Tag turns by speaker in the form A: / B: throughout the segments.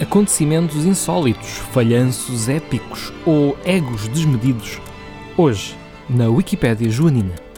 A: acontecimentos insólitos, falhanços épicos ou egos desmedidos. Hoje, na Wikipédia Joanina.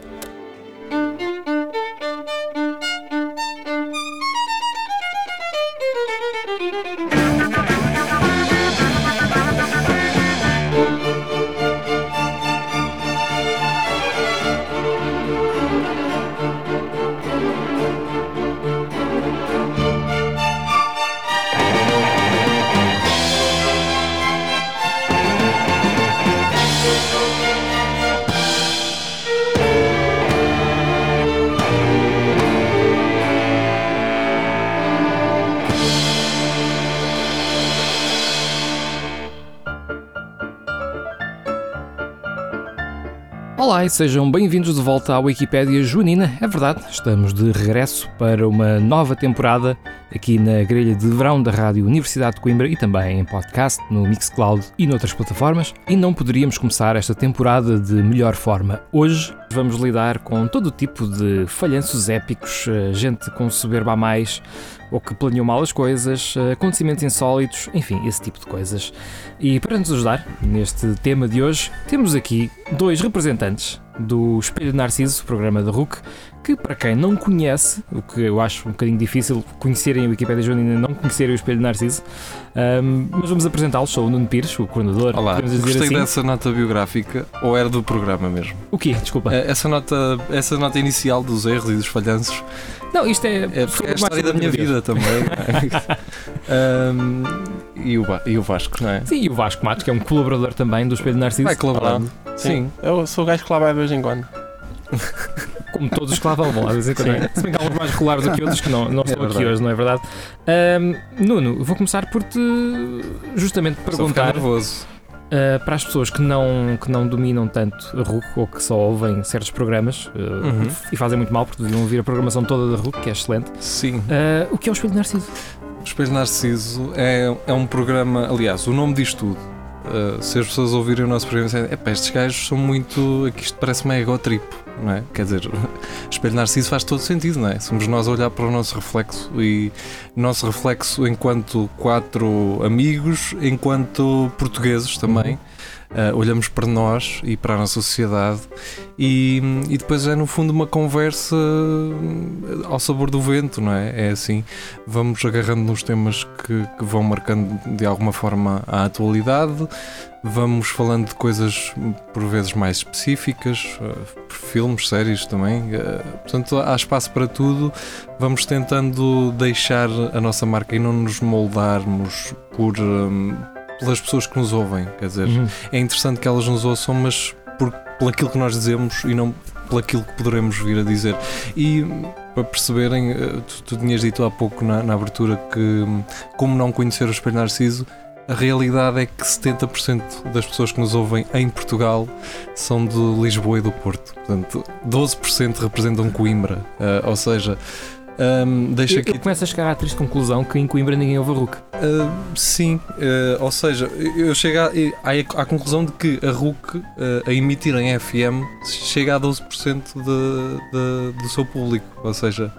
A: E sejam bem-vindos de volta à Wikipédia Joanina. É verdade, estamos de regresso para uma nova temporada aqui na grelha de verão da Rádio Universidade de Coimbra e também em podcast, no Mixcloud e noutras plataformas. E não poderíamos começar esta temporada de melhor forma. Hoje vamos lidar com todo o tipo de falhanços épicos, gente com soberba a mais ou que planeou mal as coisas, acontecimentos insólitos, enfim, esse tipo de coisas. E para nos ajudar neste tema de hoje, temos aqui dois representantes do Espelho de Narciso, programa da RUC, que para quem não conhece, o que eu acho um bocadinho difícil conhecerem a Wikipédia Joanina não conhecerem o Espelho de Narciso, um, mas vamos apresentá-los. Sou o Nuno Pires, o coordenador.
B: Olá, gostei
A: assim.
B: dessa nota biográfica ou era do programa mesmo?
A: O quê? Desculpa.
B: Eh, Essa nota, essa nota inicial dos erros e dos falhanços
A: não, isto é,
B: é, é a história da minha vida também. Ahm, e, o, e o Vasco, não é?
A: Sim, e o Vasco Matos, que é um colaborador também do Espelho de Narciso.
B: Vai colaborando.
C: Sim. Eu sou o gajo que lá vai de vez em quando.
A: Como todos os que lá vão, lá dizer. Se bem que há uns mais regulares do que outros que não, não
B: É
A: estão aqui hoje, não é verdade? Ahm, Nuno, vou começar por te justamente perguntar
B: nervoso.
A: ah, para as pessoas que não, que não dominam tanto a RUC ou que só ouvem certos programas ah,
B: Uhum.
A: e fazem muito mal porque deviam ouvir a programação toda da RUC, que é excelente.
B: Sim.
A: Ah, o que é o Espelho Narciso?
B: O Espelho Narciso é, é um programa, aliás, o nome diz tudo. Uh, se as pessoas ouvirem o nosso programa e disserem, "Epá, estes gajos são muito. Aqui isto parece uma egotrip, não é? Quer dizer, Espelho Narciso faz todo sentido, não é? Somos nós a olhar para o nosso reflexo e nosso reflexo enquanto quatro amigos, enquanto portugueses também. Uh, olhamos para nós e para a nossa sociedade e, e depois é no fundo uma conversa uh, ao sabor do vento, não é? É assim, vamos agarrando nos temas que, que vão marcando de alguma forma a atualidade, vamos falando de coisas por vezes mais específicas, uh, filmes, séries também, uh, portanto há espaço para tudo, vamos tentando deixar a nossa marca e não nos moldarmos por. Pelas pessoas que nos ouvem, quer dizer,
A: Uhum.
B: é interessante que elas nos ouçam, mas por, por aquilo que nós dizemos e não por aquilo que poderemos vir a dizer. E para perceberem, eh, tu, tu tinhas dito há pouco na, na abertura que, como não conhecer o Espelho Narciso, a realidade é que 70% das pessoas que nos ouvem em Portugal são de Lisboa e do Porto. Portanto, 12% representam Coimbra. Eh, ou seja, hum, deixa
A: Eu,
B: aqui
A: eu começo a chegar à triste conclusão que em Coimbra ninguém ouve a RUC.
B: Uh, sim, uh, ou seja, eu chego à, à, à conclusão de que a RUC, uh, a emitir em FM, chega a 12% de, de, do seu público. Ou seja,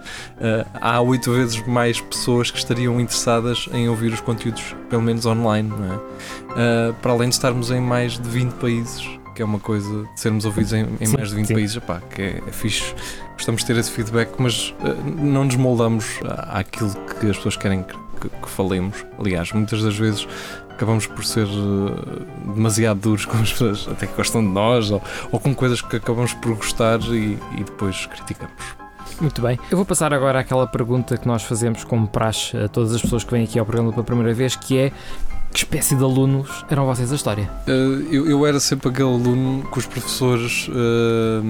B: há oito vezes mais pessoas que estariam interessadas em ouvir os conteúdos, pelo menos online, não é? Para além de estarmos em mais de 20 países, que é uma coisa de sermos ouvidos em, em
A: Sim,
B: mais de 20
A: sim.
B: países, epá, que é, é fixe. Gostamos de ter esse feedback, mas uh, não nos moldamos à- àquilo que as pessoas querem que, que- que falemos. Aliás, muitas das vezes acabamos por ser uh, demasiado duros com as pessoas, até que gostam de nós, ou, ou com coisas que acabamos por gostar e, e depois criticamos.
A: Muito bem. Eu vou passar agora àquela pergunta que nós fazemos como praxe a todas as pessoas que vêm aqui ao programa pela primeira vez, que é que espécie de alunos eram vocês a história?
B: Uh, eu, eu era sempre aquele aluno que os professores uh,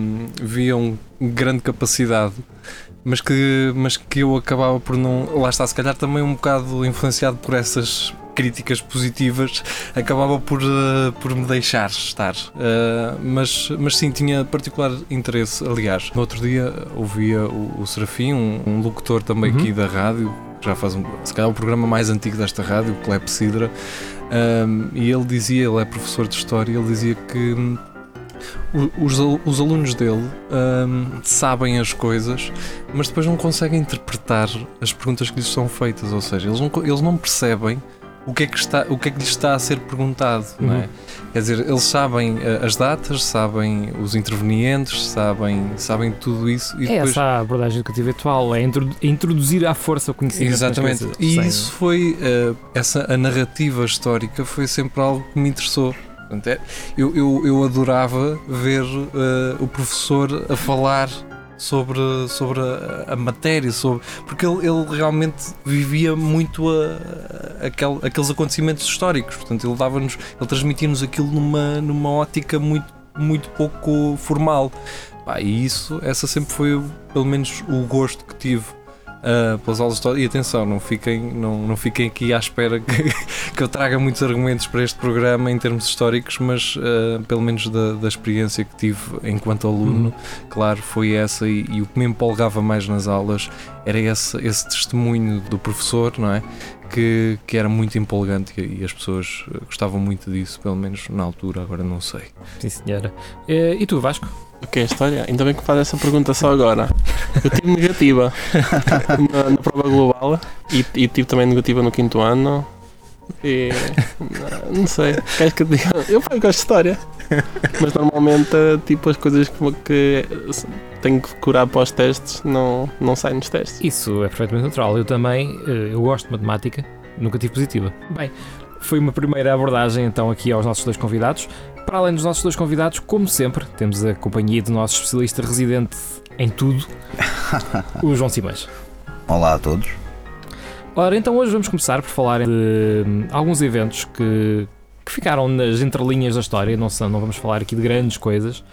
B: viam grande capacidade, mas que, mas que eu acabava por não. Lá está, se calhar também um bocado influenciado por essas críticas positivas, acabava por, uh, por me deixar estar. Uh, mas, mas sim, tinha particular interesse. Aliás, no outro dia ouvia o, o Serafim, um, um locutor também
A: Uhum.
B: aqui da rádio, que já faz um, se calhar o programa mais antigo desta rádio, o Clepsidra. Um, e ele dizia, ele é professor de História, ele dizia que hum, os, os alunos dele hum, sabem as coisas, mas depois não conseguem interpretar as perguntas que lhes são feitas, ou seja, eles não, eles não percebem o que é que está, o que é que lhes está a ser perguntado, não é?
A: Uhum.
B: Quer dizer, eles sabem eh, as datas, sabem os intervenientes, sabem, sabem tudo isso e
A: É
B: depois
A: essa a abordagem educativa atual, é introdu- introduzir à força o conhecimento.
B: Exatamente.
A: coisas,
B: E isso foi eh, essa a narrativa histórica foi sempre algo que me interessou. Portanto, é- eu, eu, eu adorava ver eh, o professor a falar sobre, sobre a, a matéria, sobre, porque ele, ele realmente vivia muito a, a- aquel- aqueles acontecimentos históricos. Portanto, ele dava-nos, ele transmitia-nos aquilo numa, numa ótica muito, muito pouco formal. Pá, e isso, essa sempre foi pelo menos o gosto que tive uh, pelas aulas de história. E atenção, não fiquem, não, não fiquem aqui à espera que, que eu traga muitos argumentos para este programa em termos históricos, mas uh, pelo menos da, da experiência que tive enquanto aluno, claro, foi essa. E, e o que me empolgava mais nas aulas era esse, esse testemunho do professor, não é? Que, que era muito empolgante e, as pessoas uh, gostavam muito disso, pelo menos na altura, agora não sei.
A: Sim, senhora. Eh, E tu, Vasco?
C: O que é a história? Ainda bem que faz essa pergunta só agora. Eu tive negativa na, na prova global e, e tive também negativa no quinto ano. E não, não sei, queres que eu diga? Eu pá, gosto de história. Mas normalmente tipo as coisas que, que tenho que curar para os testes não, não saem nos testes.
A: Isso é perfeitamente natural. Eu também, eh, eu gosto de matemática, nunca tive positiva. Bem, foi uma primeira abordagem então aqui aos nossos dois convidados. Para além dos nossos dois convidados, como sempre, temos a companhia do nosso especialista residente em tudo, o João Simões.
D: Olá a todos.
A: Ora, então hoje vamos começar por falar de hum, alguns eventos que, que ficaram nas entrelinhas da história, não, são, não vamos falar aqui de grandes coisas,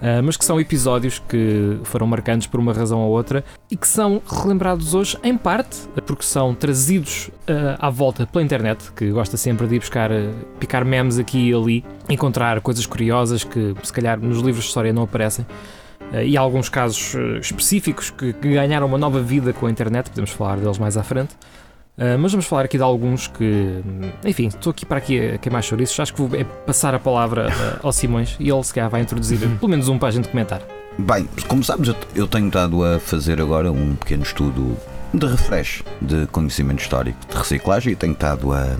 A: ah, mas que são episódios que foram marcantes por uma razão ou outra e que são relembrados hoje, em parte, porque são trazidos ah, à volta pela internet, que gosta sempre de ir buscar, ah, picar memes aqui e ali, encontrar coisas curiosas que se calhar nos livros de história não aparecem. Uh, e há alguns casos uh, específicos que, que ganharam uma nova vida com a internet, podemos falar deles mais à frente. Uh, mas vamos falar aqui de alguns que, enfim, estou aqui para aqui a queimar chouriços. Acho que vou é passar a palavra uh, ao Simões e ele se calhar vai introduzir pelo menos um para a gente comentar.
D: Bem, como sabes, eu, eu tenho estado a fazer agora um pequeno estudo de refresh de conhecimento histórico, de reciclagem, e tenho estado a,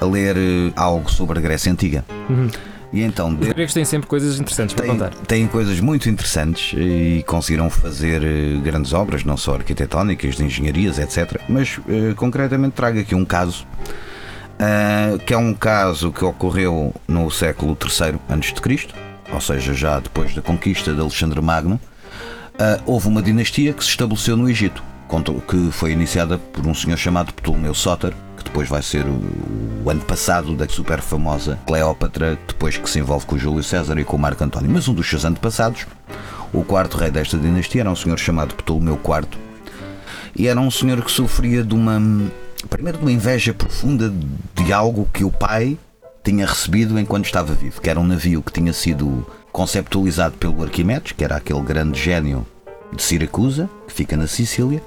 D: a ler eh, algo sobre a Grécia Antiga.
A: Uhum.
D: E então,
A: Os gregos têm sempre coisas interessantes para
D: têm,
A: contar.
D: têm coisas muito interessantes e conseguiram fazer eh, grandes obras, não só arquitetónicas, de engenharias, etc. Mas eh, concretamente trago aqui um caso. ah, que é um caso que ocorreu no século III a.C., ou seja, já depois da conquista de Alexandre Magno, houve uma dinastia que se estabeleceu no Egito, que foi iniciada por um senhor chamado Ptolomeu Sóter, depois vai ser o, o antepassado da super famosa Cleópatra, depois que se envolve com o Júlio César e com o Marco António. Mas um dos seus antepassados, o quarto rei desta dinastia, era um senhor chamado Ptolomeu IV, e era um senhor que sofria de uma. Primeiro, de uma inveja profunda de algo que o pai tinha recebido enquanto estava vivo, que era um navio que tinha sido conceptualizado pelo Arquimedes, que era aquele grande gênio de Siracusa, fica na Sicília,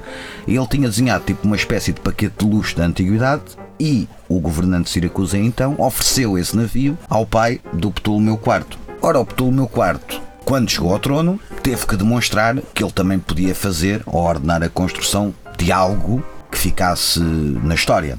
D: ele tinha desenhado tipo uma espécie de paquete de luxo da antiguidade e o governante de Siracusa então ofereceu esse navio ao pai do Ptolomeu IV. Ora, o Ptolomeu IV, quando chegou ao trono, teve que demonstrar que ele também podia fazer ou ordenar a construção de algo que ficasse na história.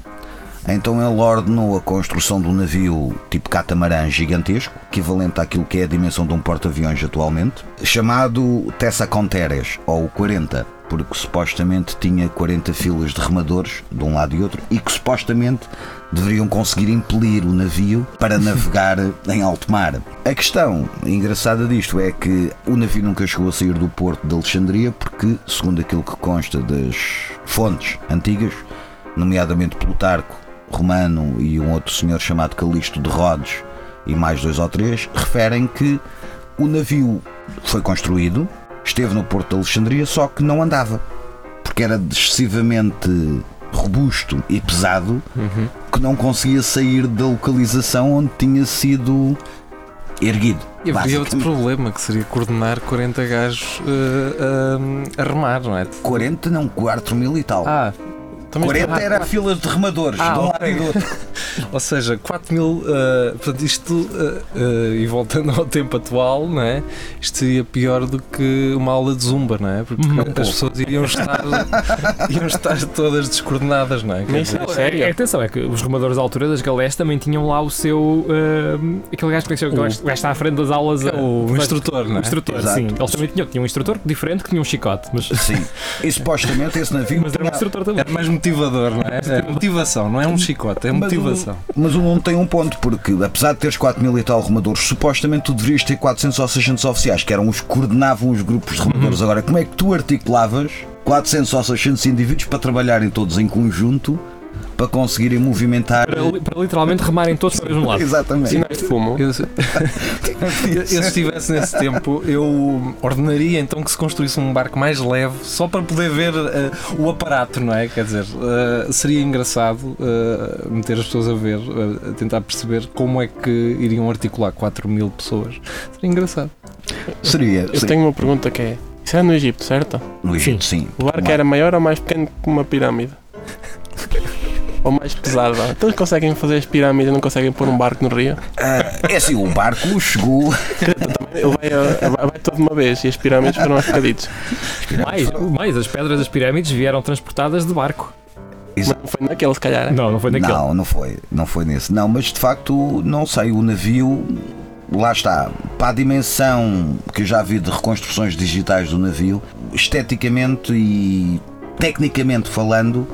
D: Então ele ordenou a construção de um navio tipo catamarã gigantesco, equivalente àquilo que é a dimensão de um porta-aviões atualmente, chamado Tessaconteres, ou 40, porque supostamente tinha 40 filas de remadores de um lado e outro e que supostamente deveriam conseguir impelir o navio para navegar em alto mar. A questão engraçada disto é que o navio nunca chegou a sair do porto de Alexandria porque, segundo aquilo que consta das fontes antigas, nomeadamente Plutarco, Romano e um outro senhor chamado Calixto de Rhodes e mais dois ou três, referem que o navio foi construído, esteve no porto de Alexandria, só que não andava, porque era excessivamente robusto e pesado
A: Uhum.
D: que não conseguia sair da localização onde tinha sido erguido.
B: E haveria outro problema que seria coordenar 40 gajos eh, a- a remar, não é?
D: 40 não, 4 mil e tal.
B: Ah,
C: Também
D: 40 era a fila de remadores,
B: Ah,
D: de um lado e do outro.
B: Ou seja, 4 mil. eh, portanto, isto. eh, eh, e voltando ao tempo atual, não é? Isto seria pior do que uma aula de zumba, não é? Porque
A: Uhum.
B: as pessoas iriam estar. iam estar todas descoordenadas, não é?
C: Sei.
B: dizer,
C: Sério?
A: É, atenção, é que os remadores à altura das galés também tinham lá o seu. ah, aquele gajo que gajo, o gajo está à frente das aulas.
B: é o
A: vai-
B: instrutor, não
A: O
B: é?
A: instrutor,
D: Exato.
A: sim. Eles também tinham, tinham um instrutor diferente que tinha um chicote, mas,
D: Sim. E supostamente esse navio.
A: mas era um instrutor também.
B: Era mais motivador, não é? É motivação, não é um chicote, é
D: Mas o-
B: motivação.
D: Mas o Nuno tem um ponto, porque apesar de teres 4 mil e tal remadores, supostamente tu deverias ter 400 ou 600 oficiais, que eram os que coordenavam os grupos de remadores. Agora, como é que tu articulavas 400 ou 600 indivíduos para trabalharem todos em conjunto para conseguirem movimentar.
A: Para, para literalmente remarem todos para o mesmo lado.
D: Exatamente.
C: Sinais de fumo.
B: Eu, se- eu, eu, se estivesse nesse tempo, eu ordenaria então que se construísse um barco mais leve só para poder ver eh, o aparato, não é? Quer dizer, eh, seria engraçado eh, meter as pessoas a ver, a tentar perceber como é que iriam articular 4 mil pessoas. Seria engraçado.
D: Seria.
C: Eu
D: sim.
C: tenho uma pergunta que é: Isso era no Egito, certo?
D: No Egito, sim.
C: O barco era maior ou mais pequeno que uma pirâmide? Ou mais pesado? Então eles conseguem fazer as pirâmides e não conseguem pôr um barco no rio?
D: Ah, é assim, o barco chegou.
C: Ele vai, a- vai, vai todo de uma vez e as pirâmides foram aos bocaditos.
A: Mais, mais, as pedras das pirâmides vieram transportadas de barco.
C: Mas não foi naquele, se calhar.
A: Não, não foi naquele.
D: Não, não foi. Não foi nesse. Não, mas de facto, não sei, o navio. Lá está, para a dimensão que eu já vi de reconstruções digitais do navio, esteticamente e tecnicamente falando,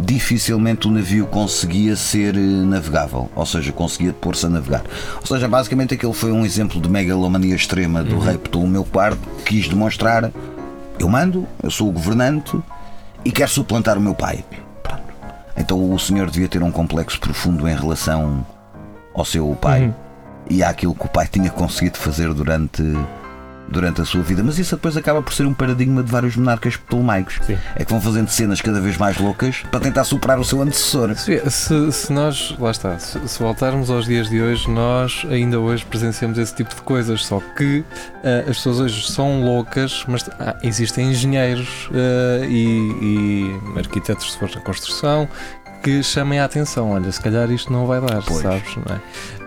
D: dificilmente o navio conseguia ser eh, navegável, ou seja, conseguia pôr-se a navegar. Ou seja, basicamente aquele foi um exemplo de megalomania extrema do rei Ptolomeu IV, que quis demonstrar: eu mando, eu sou o governante e quero suplantar o meu pai. Pronto. Então o senhor devia ter um complexo profundo em relação ao seu pai
A: Uhum.
D: e àquilo que o pai tinha conseguido fazer durante, durante a sua vida. Mas isso depois acaba por ser um paradigma de vários monarcas ptolomaicos.
A: Sim.
D: É que vão fazendo cenas cada vez mais loucas para tentar superar o seu antecessor.
B: Se, se- se nós, lá está, se, se voltarmos aos dias de hoje, nós ainda hoje presenciamos esse tipo de coisas, só que eh, as pessoas hoje são loucas, mas ah, existem engenheiros eh, e, e arquitetos, se for na construção, que chamem a atenção. Olha, se calhar isto não vai dar,
D: Pois.
B: sabes? Não é?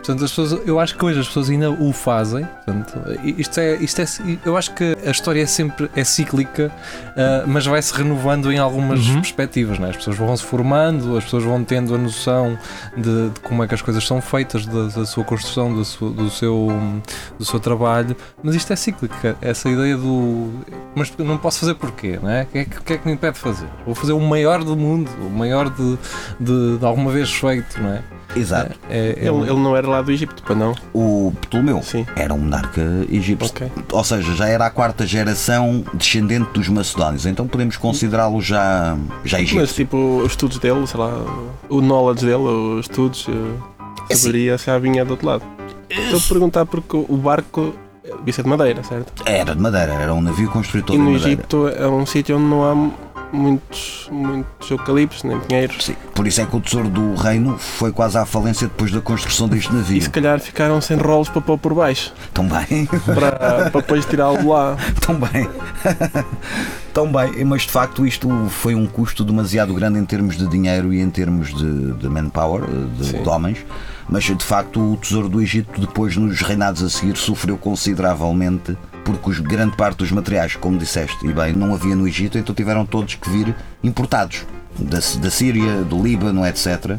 B: Portanto, as pessoas, eu acho que hoje as pessoas ainda o fazem. Portanto, isto é, isto é, eu acho que a história é sempre é cíclica, ah, mas vai se renovando em algumas
A: Uhum.
B: perspectivas. Não é? As pessoas vão se formando, as pessoas vão tendo a noção de, de como é que as coisas são feitas, da, da sua construção, do seu, do, seu, do seu trabalho. Mas isto é cíclico. Essa ideia do. Mas não posso fazer porquê? Não é? O que é que, que, é que me impede de fazer? Vou fazer o maior do mundo, o maior de, de, de alguma vez feito, não é?
D: Exato.
B: É, é-
C: Ele, ele não era lá do Egito, para não?
D: O Ptolomeu
C: Sim.
D: era um monarca egípcio.
C: Ok.
D: Ou seja, já era a quarta geração descendente dos macedónios. Então podemos considerá-lo já, já
C: Mas
D: egípcio.
C: tipo, os estudos dele, sei lá, o knowledge dele, os estudos,
D: É
C: a sabedoria já vinha do outro lado. Estou a perguntar porque o barco devia ser de madeira, certo?
D: Era de madeira, era um navio construído todo
C: E no. Egito é um sítio onde não há muitos, muitos eucaliptos, nem pinheiros.
D: Sim, por isso é que o tesouro do reino foi quase à falência depois da construção deste
C: E
D: navio.
C: se calhar ficaram sem rolos para pôr por baixo,
D: Tão bem,
C: para, para depois tirá-lo de lá.
D: tão bem. Tão bem, mas de facto isto foi um custo demasiado grande em termos de dinheiro e em termos de, de manpower, de, de homens. Mas de facto o tesouro do Egito, depois nos reinados a seguir, sofreu consideravelmente porque os, grande parte dos materiais, como disseste, e bem, não havia no Egito, então tiveram todos que vir importados da, da Síria, do Líbano, etc.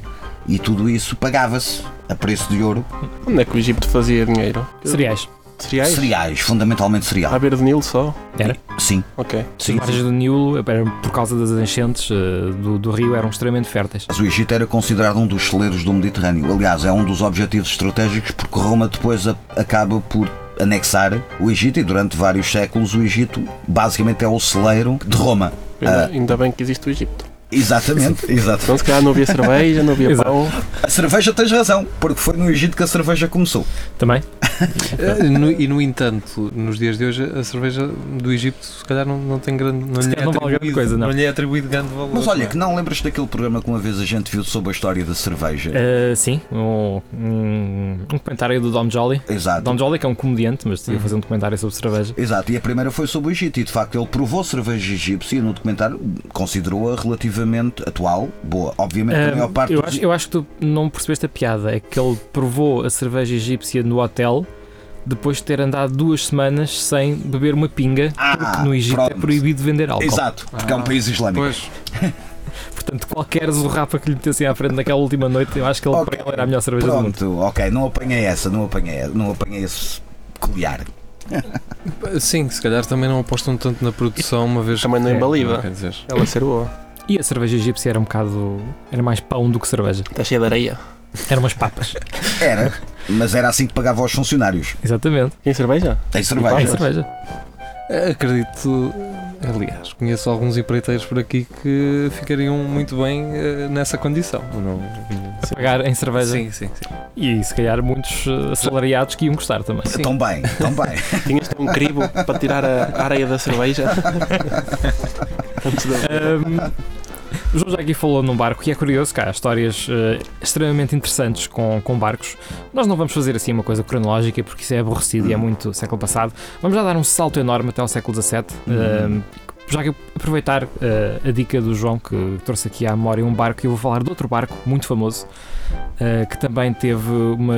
D: E tudo isso pagava-se a preço de ouro.
C: Onde é que o Egito fazia dinheiro?
A: Cereais.
C: Cereais?
D: Cereais, fundamentalmente
C: À
D: cereal.
C: beira do Nilo só?
A: Era.
D: Sim,
C: Ok.
A: As
D: sim.
A: margens do Nilo, por causa das enchentes eh, do, do rio, eram extremamente férteis.
D: Mas o Egito era considerado um dos celeiros do Mediterrâneo. Aliás, é um dos objetivos estratégicos porque Roma depois acaba por anexar o Egito e durante vários séculos o Egito basicamente é o celeiro de Roma.
C: Ainda,
D: Ah.
C: ainda bem que existe o Egito.
D: Exatamente, exato.
C: Então se calhar não havia cerveja, não havia pão.
D: A cerveja tens razão, porque foi no Egito que a cerveja começou.
A: Também?
B: Eh, no- e no entanto, nos dias de hoje, a cerveja do Egito, se calhar, não, não tem grande. Não, lhe é
A: não vale coisa, não.
B: lhe é atribuído grande valor.
D: Mas olha,
B: não é?
D: que não lembras daquele programa que uma vez a gente viu sobre a história da cerveja?
A: Uh, sim, um, um, um comentário do Dom Jolly.
D: Exato.
A: Dom Jolly, que é um comediante, mas ia
B: Uhum.
A: fazer um documentário sobre cerveja.
D: Exato, e a primeira foi sobre o Egito, e de facto ele provou cerveja egípcia e no documentário considerou-a relativamente atual, boa. Obviamente, a
A: Um,
D: maior parte
A: eu,
D: dos-
A: acho, eu acho que tu não percebeste a piada. É que ele provou a cerveja egípcia no hotel depois de ter andado duas semanas sem beber uma pinga,
D: Ah,
A: porque no Egito é
D: pronto.
A: proibido vender álcool.
D: Exato, porque é um
B: Ah,
D: país islâmico.
B: Pois,
A: Portanto, qualquer zurrapa que lhe metessem à frente naquela última noite, eu acho que ele,
D: Ok,
A: para ele era a melhor cerveja do mundo.
D: Pronto, ok, não apanhei essa, não apanhei, não apanhei esse peculiar.
B: sim, se calhar também não apostam tanto na produção, uma vez
C: Também não embaliva.
B: Quer dizer,
C: Ela ser boa.
A: E a cerveja egípcia era um bocado. era mais pão do que cerveja.
C: Está cheia de areia.
A: Eram umas papas.
D: Era, mas era assim que pagava aos funcionários.
A: Exatamente.
C: Tem cerveja?
D: Tem
A: Em
D: cerveja.
A: cerveja.
B: acredito. Aliás, conheço alguns empreiteiros por aqui que ficariam muito bem eh, nessa condição. Não,
A: A pagar em cerveja.
B: Sim, sim, sim.
A: E se calhar muitos eh, assalariados que iam gostar também.
B: Sim.
D: Tão bem, tão bem.
C: Tinhas um crivo para tirar a areia da cerveja? Antes de...
A: Ahm, o João já aqui falou num barco e é curioso que há histórias eh, extremamente interessantes com, com barcos. Nós não vamos fazer assim uma coisa cronológica porque isso é aborrecido e é muito século passado. Vamos já dar um salto enorme até ao século XVII. ahm, já que aproveitar eh, a dica do João que trouxe aqui à memória um barco, eu vou falar de outro barco muito famoso eh, que também teve uma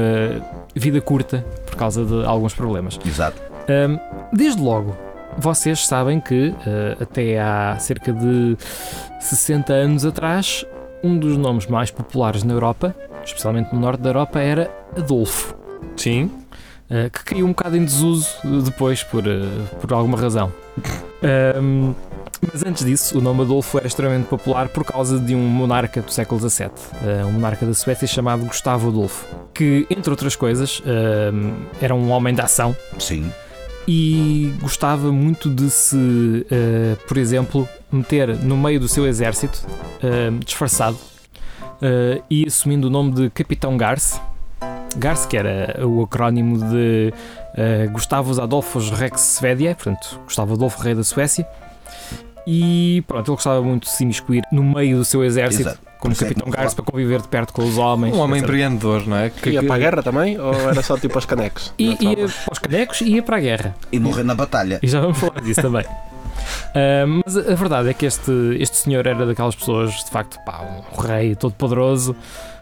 A: vida curta por causa de alguns problemas.
D: Exato.
A: Um, desde logo, vocês sabem que uh, até há cerca de 60 anos atrás, um dos nomes mais populares na Europa, especialmente no norte da Europa, era Adolfo,
B: Sim.
A: uh, que caiu um bocado em desuso depois por, uh, por alguma razão. Um, mas antes disso, o nome Adolfo era extremamente popular por causa de um monarca do século XVII, um monarca da Suécia chamado Gustavo Adolfo, que, entre outras coisas, era um homem da ação
D: Sim.
A: E gostava muito de se, eh, por exemplo, meter no meio do seu exército, eh, disfarçado, eh, e assumindo o nome de Capitão Garce. Garce, que era o acrónimo de Gustavus Adolfus Rex Svedia, portanto, Gustavo Adolfo, rei da Suécia. E pronto, ele gostava muito de se imiscuir no meio do seu exército,
D: Exato.
A: Como
D: Por é
A: Capitão Garce, para conviver de perto com os homens.
B: Um homem
A: etc.
B: empreendedor, não é? Que,
C: Ia
B: que-
C: para a guerra também? Ou era só tipo aos canecos?
A: E ia para os canecos e ia para a guerra.
D: E morrer na batalha.
A: E já vamos falar disso também. Ah, mas a a verdade é que este, este senhor era daquelas pessoas, de facto, pá, um rei todo poderoso,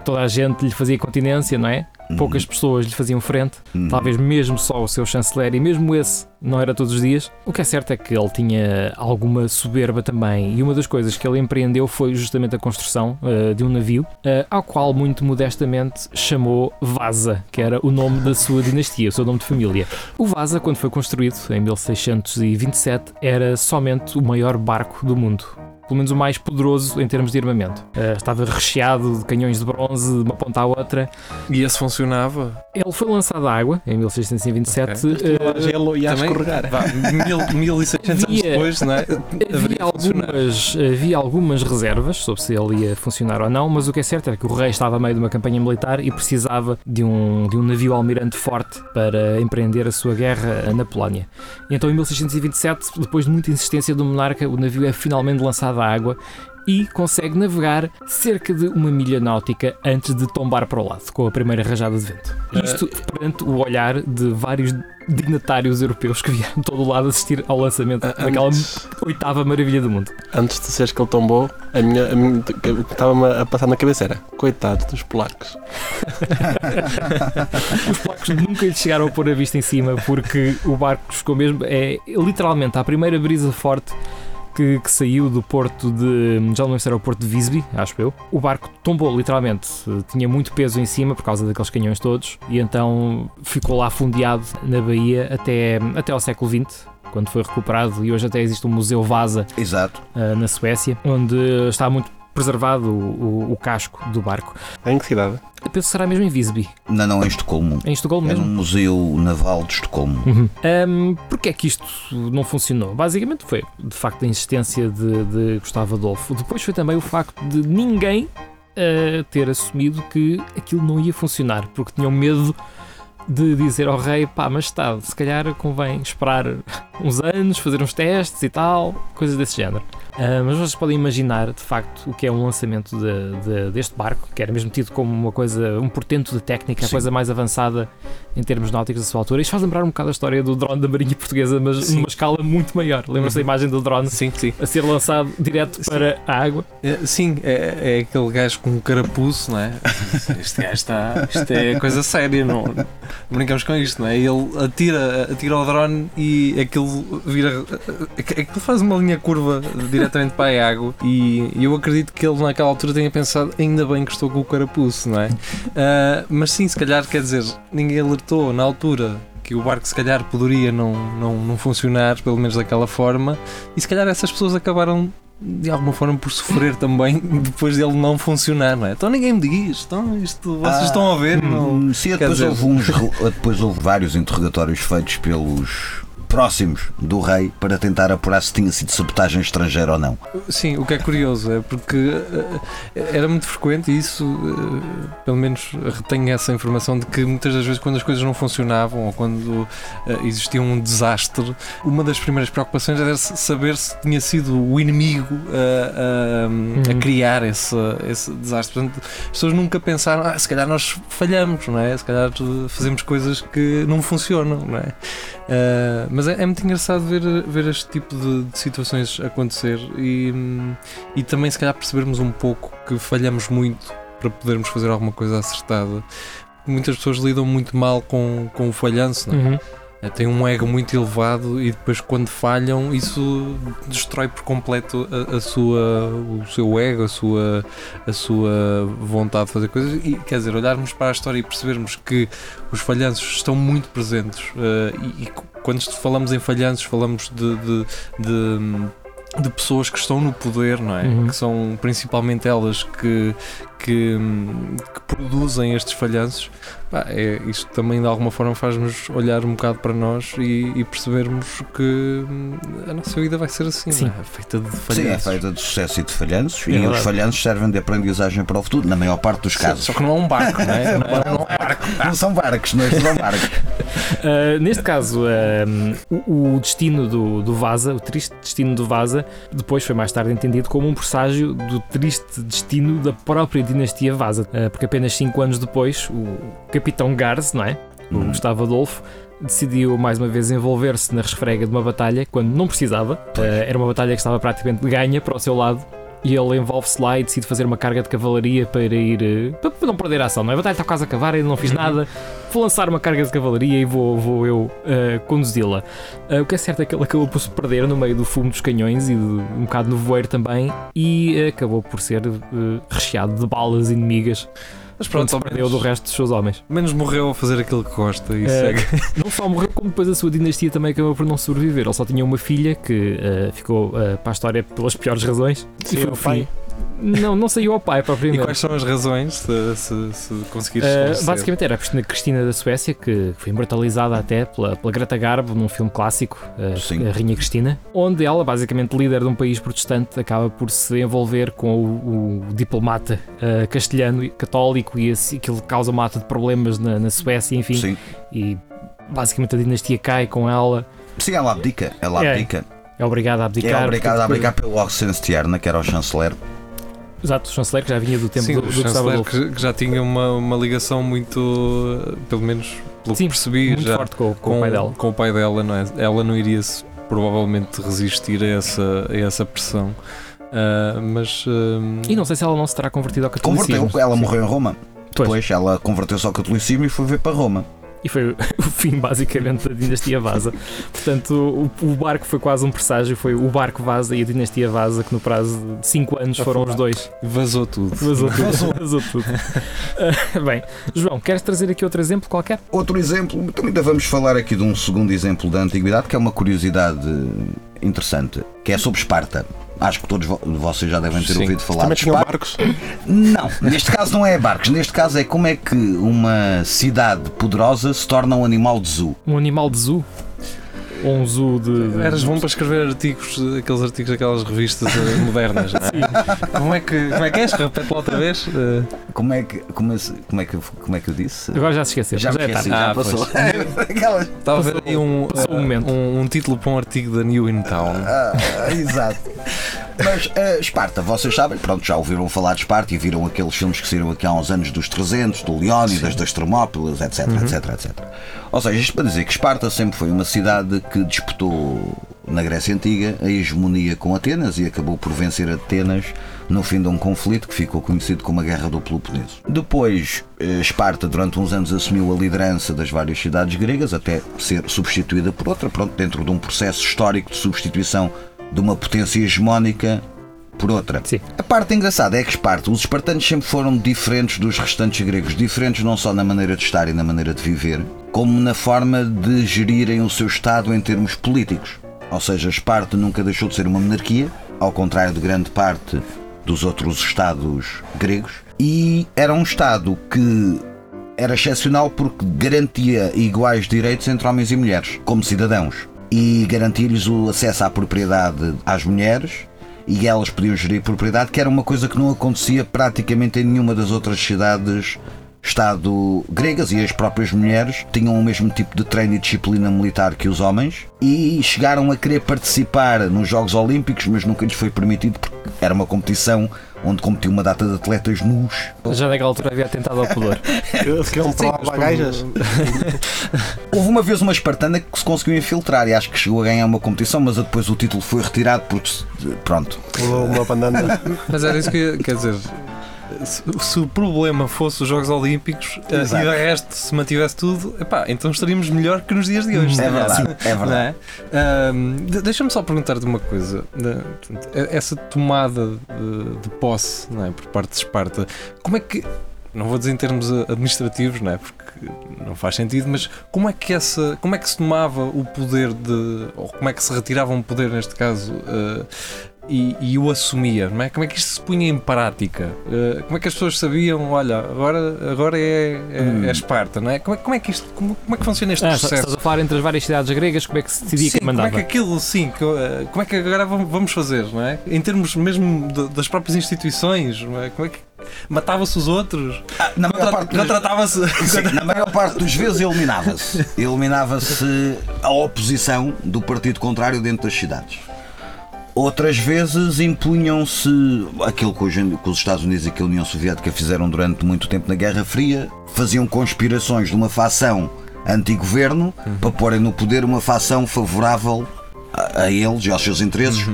A: toda a gente lhe fazia continência, não é? Poucas pessoas lhe faziam frente,
D: Uhum.
A: talvez mesmo só o seu chanceler, e mesmo esse não era todos os dias. O que é certo é que ele tinha alguma soberba também, e uma das coisas que ele empreendeu foi justamente a construção ah, de um navio, ah, ao qual muito modestamente chamou Vaza, que era o nome da sua dinastia, o seu nome de família. O Vaza, quando foi construído em 1627, era somente o maior barco do mundo. Pelo menos o mais poderoso em termos de armamento. Ah, estava recheado de canhões de bronze de uma ponta à outra.
B: E esse funcionava.
A: Ele foi lançado à água em 1627.
C: Tinha lá
A: ah,
C: gelo e a
B: Também,
C: escorregar.
B: vá, mil, 1600 anos
A: Havia-
B: depois, não é?
A: Havia algumas, havia algumas reservas sobre se ele ia funcionar ou não, mas o que é certo era que o rei estava a meio de uma campanha militar e precisava de um, de um navio almirante forte para empreender a sua guerra na Polónia. E então, em 1627, depois de muita insistência do monarca, o navio é finalmente lançado à água e consegue navegar cerca de uma milha náutica antes de tombar para o lado, com a primeira rajada de vento. Isto perante o olhar de vários dignatários europeus que vieram de todo o lado assistir ao lançamento
C: Ah,
A: daquela oitava maravilha do mundo.
C: antes de seres que ele tombou, a minha, a minha- o que estava-me a passar na cabeça era coitados dos polacos.
A: Os polacos nunca lhes chegaram a pôr a vista em cima porque o barco chegou mesmo. É literalmente a primeira brisa forte que, que saiu do porto de. Já não lembro se era o porto de Visby, acho eu. O barco tombou literalmente, tinha muito peso em cima por causa daqueles canhões todos e então ficou lá fundeado na Bahia até, até ao século XX. Quando foi recuperado, e hoje até existe um Museu Vasa
D: Exato.
A: ah, na Suécia, onde está muito preservado o, o- o casco do barco.
C: Em que cidade?
A: Eu penso que será mesmo em Visby,
D: Não, não, em Estocolmo.
A: em Estocolmo
D: É
A: mesmo.
D: no Museu Naval de Estocolmo.
A: Uhum. Um, Porquê é que isto não funcionou? Basicamente foi, de facto, a insistência de, de Gustavo Adolfo. Depois foi também o facto de ninguém uh, ter assumido que aquilo não ia funcionar, porque tinham medo de dizer ao rei, pá, majestade, se calhar convém esperar uns anos, fazer uns testes e tal, coisas desse género. Uh, mas vocês podem imaginar, de facto, o que é um lançamento de, de, deste barco, que era mesmo tido como uma coisa, um portento de técnica, a coisa mais avançada em termos náuticos da sua altura. Isto faz lembrar um bocado a história do drone da Marinha Portuguesa, mas
B: Sim.
A: numa escala muito maior. Lembra-se da
B: Uhum.
A: imagem do drone
B: Sim, sim.
A: a ser lançado direto para a água?
B: É, sim, é, é aquele gajo com um carapuço, não é? Este gajo está. Isto é coisa séria, não, não brincamos com isto, não é? Ele atira, atira o drone e aquilo vira. Aquilo faz uma linha curva diretamente para a água e eu acredito que ele naquela altura tenha pensado ainda bem que estou com o carapuço, não é? Ah, mas sim, se calhar quer dizer, ninguém alertou na altura que o barco se calhar poderia não, não, não funcionar, pelo menos daquela forma, e se calhar essas pessoas acabaram de alguma forma por sofrer também depois dele não funcionar, não é? Então ninguém me diz, então isto vocês
D: Ah,
B: estão a ver, não?
D: Hum, Sim, depois
B: dizer-
D: houve, uns, depois houve vários interrogatórios feitos pelos próximos do rei para tentar apurar se tinha sido sabotagem estrangeira ou não.
B: Sim, o que é curioso é porque eh, era muito frequente e isso, eh, pelo menos retenho essa informação de que muitas das vezes quando as coisas não funcionavam ou quando eh, existia um desastre, uma das primeiras preocupações era saber se tinha sido o inimigo eh, a, a
A: Uhum.
B: criar esse, esse desastre. Portanto, as pessoas nunca pensaram, ah, se calhar nós falhamos, não é? Se calhar eh, fazemos coisas que não funcionam, não é? Uh, mas é, é muito engraçado ver, ver este tipo de, de situações acontecer e, e também se calhar percebermos um pouco que falhamos muito para podermos fazer alguma coisa acertada. Muitas pessoas lidam muito mal com, com o falhanço, não é?
A: Uhum.
B: É, têm um ego muito elevado e depois quando falham isso destrói por completo a, a sua, o seu ego, a sua, a sua vontade de fazer coisas e quer dizer, olharmos para a história e percebermos que os falhanços estão muito presentes eh, e, e quando falamos em falhanços falamos de, de, de, de pessoas que estão no poder, não é?
A: Uhum.
B: Que são principalmente elas que, que, que produzem estes falhanços. Pá, é, isto também de alguma forma faz-nos olhar um bocado para nós e, e percebermos que hum, a nossa vida vai ser assim,
A: Sim.
B: não é? feita de
D: Sim,
B: falhanços.
D: é feita de sucesso e de falhanços
B: É
D: e os
B: verdade.
D: falhanços servem de aprendizagem para o futuro, na maior parte dos
B: Sim,
D: casos.
B: Só que não é um barco, não é? Não é, não é um barco.
D: Não são barcos, não são barcos.
A: Uh, neste caso, um, o, o destino do, do Vaza, o triste destino do Vaza, depois foi mais tarde entendido como um presságio do triste destino da própria dinastia Vaza, Uh, porque apenas 5 anos depois, o capitão Garz, não é? O
D: Hum.
A: Gustavo Adolfo. Decidiu mais uma vez envolver-se na resfrega de uma batalha quando não precisava. Uh, era uma batalha que estava praticamente ganha para o seu lado. E ele envolve-se lá e decide fazer uma carga de cavalaria para ir. eh, para não perder a ação, não é? A batalha está quase a acabar, ainda não fiz
B: Uhum.
A: nada. Vou lançar uma carga de cavalaria e vou, vou eu eh, conduzi-la. Eh, o que é certo é que ele acabou por se perder no meio do fumo dos canhões e de, um bocado no voeiro também. E acabou por ser eh, recheado de balas inimigas.
B: Mas
A: Pronto,
B: ao
A: perdeu do resto dos seus homens.
B: menos morreu a fazer aquilo que gosta e
A: Eh,
B: segue.
A: Não só morreu, como depois a sua dinastia também acabou por não sobreviver. Ele só tinha uma filha que eh, ficou eh, para a história pelas piores razões.
C: Sim,
A: e foi
C: o pai.
A: fim. Não, não saiu ao pai
B: E
A: propriamente.
B: quais são as razões, se, se, se conseguires
A: Uh, basicamente era a Cristina, da Suécia, que foi imortalizada até pela, pela Greta Garbo num filme clássico, uh,
D: Sim.
A: A Rainha Cristina, onde ela, basicamente líder de um país protestante, acaba por se envolver com o, o diplomata uh, castelhano e católico e assim, aquilo causa uma mata de problemas na, na Suécia, enfim,
D: Sim.
A: e basicamente a dinastia cai com ela,
D: Sim, ela abdica. Ela
A: É.
D: abdica.
A: é obrigada a abdicar.
D: é obrigada a abdicar pelo Oxense Tierna, que era o chanceler.
A: Exato, o chanceler que já vinha do tempo
B: Sim,
A: do, do Gustavo
B: que, que já tinha uma, uma ligação muito, uh, pelo menos pelo
A: Sim,
B: que percebi,
A: Muito
B: já
A: forte com, com o pai dela.
B: com o pai dela, não é? Ela não iria se- provavelmente resistir a essa, a essa pressão. Ah, mas um,
A: E não sei se ela não se terá convertido ao catolicismo.
D: Converteu, ela morreu em Roma.
A: Pois.
D: Depois ela converteu-se ao catolicismo e foi ver para Roma.
A: E foi o fim, basicamente, da dinastia Vaza. Portanto, o, o barco foi quase um presságio. Foi o barco Vaza e a dinastia Vaza, que no prazo de 5 anos foram os dois.
B: vazou tudo.
A: Vazou tudo. Vazou tudo. Ah, bem, João, queres trazer aqui outro exemplo qualquer?
D: Outro exemplo, então ainda vamos falar aqui de um segundo exemplo da antiguidade, que é uma curiosidade interessante, que é sobre Esparta. Acho que todos vo- vocês já devem ter
B: Sim.
D: ouvido falar
C: Também
D: de
C: tinham barcos.
D: Não, neste caso não é barcos, neste caso é como é que uma cidade poderosa se torna um animal de zoo.
A: Um animal de zoo? ou um zoo de. de-
B: Eras bom para escrever artigos, aqueles artigos daquelas revistas eh, modernas, não é? Como é que, como é que és? Repete lá outra vez. Eh,
D: Como é que, como é, como é que, eu- como é que eu disse?
A: Agora já se esqueceu.
D: Já me
A: é
D: esqueci,
A: tarde.
D: já
B: Ah,
D: passou. Aquelas-
B: Estava a ver aí um, eh, um, um título para um artigo da New in Town.
D: Ah, exato. Mas eh, Esparta, vocês sabem, pronto, já ouviram falar de Esparta e viram aqueles filmes que saíram aqui há uns anos dos 300, do Leónidas, das Termópilas, etc, etc, etc. Ou seja, isto para dizer que Esparta sempre foi uma cidade que disputou na Grécia Antiga a hegemonia com Atenas e acabou por vencer Atenas no fim de um conflito que ficou conhecido como a Guerra do Peloponeso. Depois, eh, Esparta durante uns anos assumiu a liderança das várias cidades gregas até ser substituída por outra, pronto, dentro de um processo histórico de substituição de uma potência hegemónica por outra.
A: Sim.
D: A parte engraçada é que Esparta, os espartanos sempre foram diferentes dos restantes gregos, diferentes não só na maneira de estar e na maneira de viver, como na forma de gerirem o seu Estado em termos políticos. Ou seja, Esparta nunca deixou de ser uma monarquia, ao contrário de grande parte dos outros Estados gregos, e era um Estado que era excepcional porque garantia iguais direitos entre homens e mulheres, como cidadãos, e garantia-lhes o acesso à propriedade às mulheres e elas podiam gerir propriedade, que era uma coisa que não acontecia praticamente em nenhuma das outras cidades Estado gregas e as próprias mulheres tinham o mesmo tipo de treino e disciplina militar que os homens e chegaram a querer participar nos Jogos Olímpicos, mas nunca lhes foi permitido porque era uma competição onde competiu uma data de atletas nus.
A: Já naquela altura havia tentado ao pudor.
C: Queriam provar bagajas?
D: Houve uma vez uma espartana que se conseguiu infiltrar e acho que chegou a ganhar uma competição, mas depois o título foi retirado porque, pronto,
C: Levou uma bandana.
B: Mas era isso que quer dizer. Se, se o problema fosse os Jogos Olímpicos eh,
D: Exato.
B: e o resto se mantivesse tudo, epá, então estaríamos melhor que nos dias de hoje.
D: é verdade, é verdade.
B: é? De- Deixa-me só perguntar-te uma coisa. Essa tomada de, de posse é? por parte de Esparta, como é que. Não vou dizer em termos eh, administrativos, não é? Porque não faz sentido, mas como é que essa, como é que se tomava o poder de, ou como é que se retirava um poder neste caso eh, e, e o assumia, não é? Como é que isto se punha em prática? Eh, como é que as pessoas sabiam, olha, agora, agora é, é,
D: Hum.
B: é Esparta, não é? Como é, como é que isto, como, como é que funciona este
A: Ah,
B: processo?
A: estás a falar entre as várias cidades gregas, como é que se decidia
B: Sim,
A: quem
B: como é
A: mandava?
B: que aquilo, sim, que, eh, como é que agora vam- vamos fazer, não é? Em termos mesmo de- das próprias instituições, não é? Como é que matava-se os outros?
D: Ah, na, maior parte dos,
B: Contratava-se.
D: sim, na maior parte dos vezes eliminava-se. Eliminava-se a oposição do partido contrário dentro das cidades. Outras vezes impunham-se aquilo que, hoje, que os Estados Unidos e que a União Soviética fizeram durante muito tempo na Guerra Fria, faziam conspirações de uma facção anti-governo para porem no poder uma facção favorável a, a eles e aos seus interesses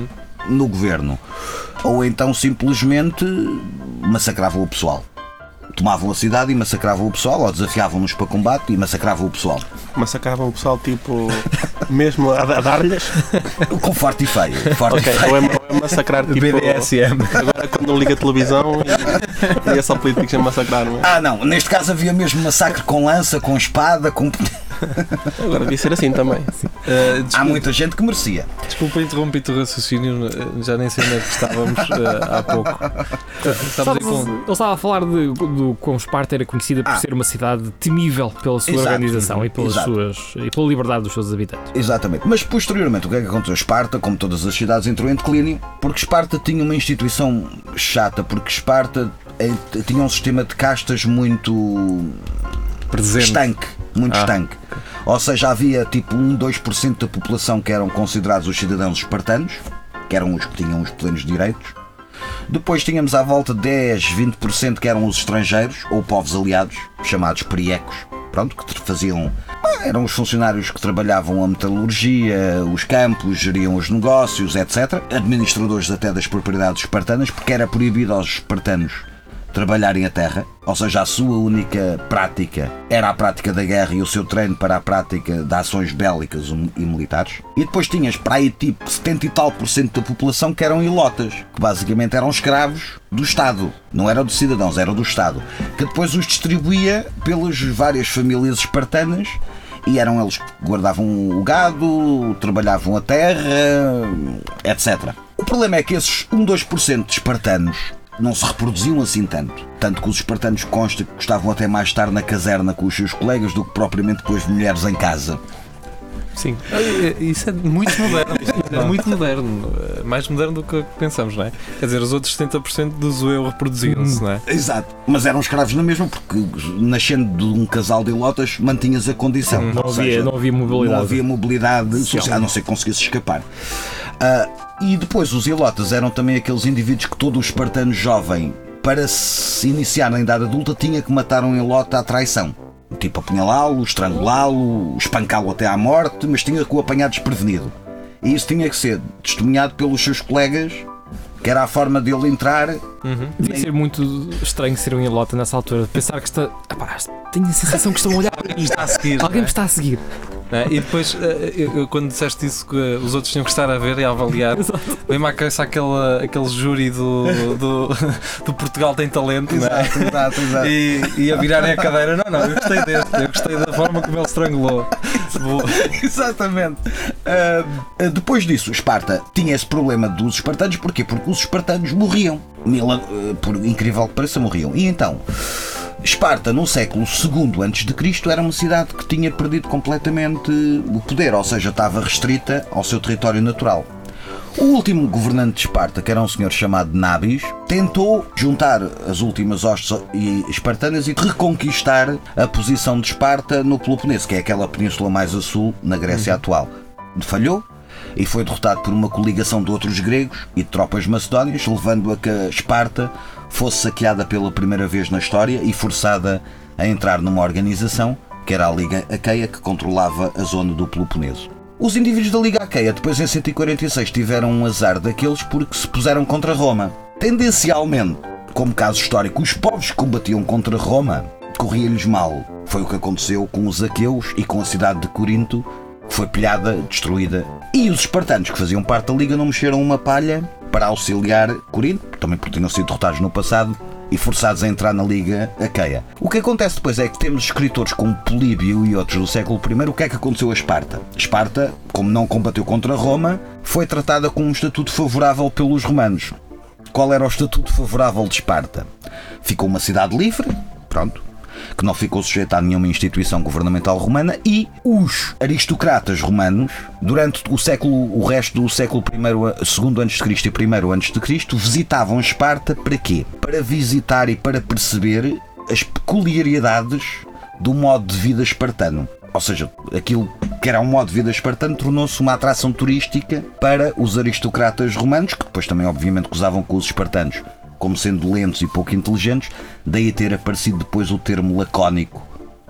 D: no governo. Ou então simplesmente massacravam o pessoal. Tomavam a cidade e massacravam o pessoal, ou desafiavam-nos para combate e massacravam o pessoal.
C: Massacravam o pessoal, tipo, mesmo a, a dar-lhes.
D: Com forte e feio. Forte
C: Ok,
D: e feio.
C: ou é, ou é massacrar, tipo.
B: BDSM.
C: Agora quando liga a televisão e, e é só políticos a massacrar, não é?
D: Ah, não, neste caso havia mesmo massacre com lança, com espada, com.
C: Agora devia ser assim também.
B: Eh,
D: Há muita gente que merecia.
B: desculpa interromper o raciocínio, eh, já nem sei onde é que estávamos eh, há pouco. Estávamos aí
A: Sabes,
B: com.
A: Ele estava a falar de, do quão Esparta era conhecida por
D: Ah.
A: ser uma cidade temível pela sua
D: Exato.
A: organização e, pelas
D: Exato.
A: suas, e pela liberdade dos seus habitantes.
D: Exatamente. Mas posteriormente o que é que aconteceu? Esparta, como todas as cidades, entrou em declínio porque Esparta tinha uma instituição chata, porque Esparta tinha um sistema de castas muito
B: Presente.
D: estanque, muito
B: Ah.
D: estanque. Ou seja, havia tipo 1, 2% da população que eram considerados os cidadãos espartanos, que eram os que tinham os plenos direitos. Depois tínhamos à volta 10, 20% que eram os estrangeiros ou povos aliados, chamados periecos, pronto, que faziam. ah, Eram os funcionários que trabalhavam a metalurgia, os campos, geriam os negócios, etc. Administradores até das propriedades espartanas, porque era proibido aos espartanos trabalharem a terra, ou seja, a sua única prática era a prática da guerra e o seu treino para a prática de ações bélicas e militares. E depois tinhas para aí tipo 70 e tal por cento da população que eram ilotas, que basicamente eram escravos do Estado. Não eram de cidadãos, eram do Estado. Que depois os distribuía pelas várias famílias espartanas e eram eles que guardavam o gado, trabalhavam a terra, etc. O problema é que esses 1, 2% de espartanos não se reproduziam assim tanto. Tanto que os espartanos consta que gostavam até mais estar na caserna com os seus colegas do que propriamente com as mulheres em casa.
C: Sim.
B: É, Isso é muito moderno. É muito moderno. É Mais moderno do que pensamos, não é? Quer dizer, os outros 70% do zoeu reproduziram-se, não é?
D: Exato. Mas eram escravos na mesma, porque nascendo de um casal de ilotas mantinhas a condição.
B: Hum.
A: Não havia,
D: seja,
A: não havia mobilidade.
D: Não havia mobilidade
A: social,
D: a não ser que conseguisse escapar. Ah, e depois os ilotas eram também aqueles indivíduos que todo o espartano jovem, para se iniciar na idade adulta, tinha que matar um ilota à traição. Tipo apunhalá-lo, estrangulá-lo, espancá-lo até à morte, mas tinha que o apanhar desprevenido. E isso tinha que ser testemunhado pelos seus colegas, que era a forma dele entrar.
A: Devia ser muito estranho ser um ilota nessa altura. Pensar que está. Epá, tenho a sensação que estão a olhar para mim.
B: Está a seguir.
A: Alguém me está a seguir.
B: é? E depois, eh, eu- quando disseste isso, que eh, os outros tinham que estar a ver e a avaliar, vem-me à cabeça aquele, aquele júri do, do, do Portugal tem talento, não é?
D: exato, exato.
B: E, e a virarem a cadeira, não, não, eu gostei deste, eu gostei da forma como ele estrangulou.
D: Exatamente. Ah, depois disso, Esparta tinha esse problema dos espartanos, porquê? Porque os espartanos morriam. Ah, por incrível que pareça, morriam. E então, Esparta, no século II a.C., era uma cidade que tinha perdido completamente o poder, ou seja, estava restrita ao seu território natural. O último governante de Esparta, que era um senhor chamado Nabis, tentou juntar as últimas hostes espartanas e reconquistar a posição de Esparta no Peloponeso, que é aquela península mais a sul, na Grécia atual. Falhou e foi derrotado por uma coligação de outros gregos e de tropas macedónias, levando a que a Esparta fosse saqueada pela primeira vez na história e forçada a entrar numa organização, que era a Liga Aqueia, que controlava a zona do Peloponeso. Os indivíduos da Liga Aqueia, depois em 146, tiveram um azar daqueles porque se puseram contra Roma. Tendencialmente, como caso histórico, os povos que combatiam contra Roma corria-lhes mal. Foi o que aconteceu com os aqueus e com a cidade de Corinto, foi pilhada, destruída. E os espartanos, que faziam parte da Liga, não mexeram uma palha para auxiliar Corinto, também porque tinham sido derrotados no passado, e forçados a entrar na Liga Aqueia. O que acontece depois é que temos escritores como Políbio e outros do século I. O que é que aconteceu a Esparta? Esparta, como não combateu contra Roma, foi tratada com um estatuto favorável pelos romanos. Qual era o estatuto favorável de Esparta? Ficou uma cidade livre, pronto, que não ficou sujeita a nenhuma instituição governamental romana e os aristocratas romanos, durante o século, o resto do século I, segundo antes de Cristo e primeiro antes de Cristo, visitavam Esparta para quê? Para visitar e para perceber as peculiaridades do modo de vida espartano. Ou seja, aquilo que era um modo de vida espartano tornou-se uma atração turística para os aristocratas romanos, que depois também, obviamente, gozavam com os espartanos como sendo lentos e pouco inteligentes, daí ter aparecido depois o termo lacónico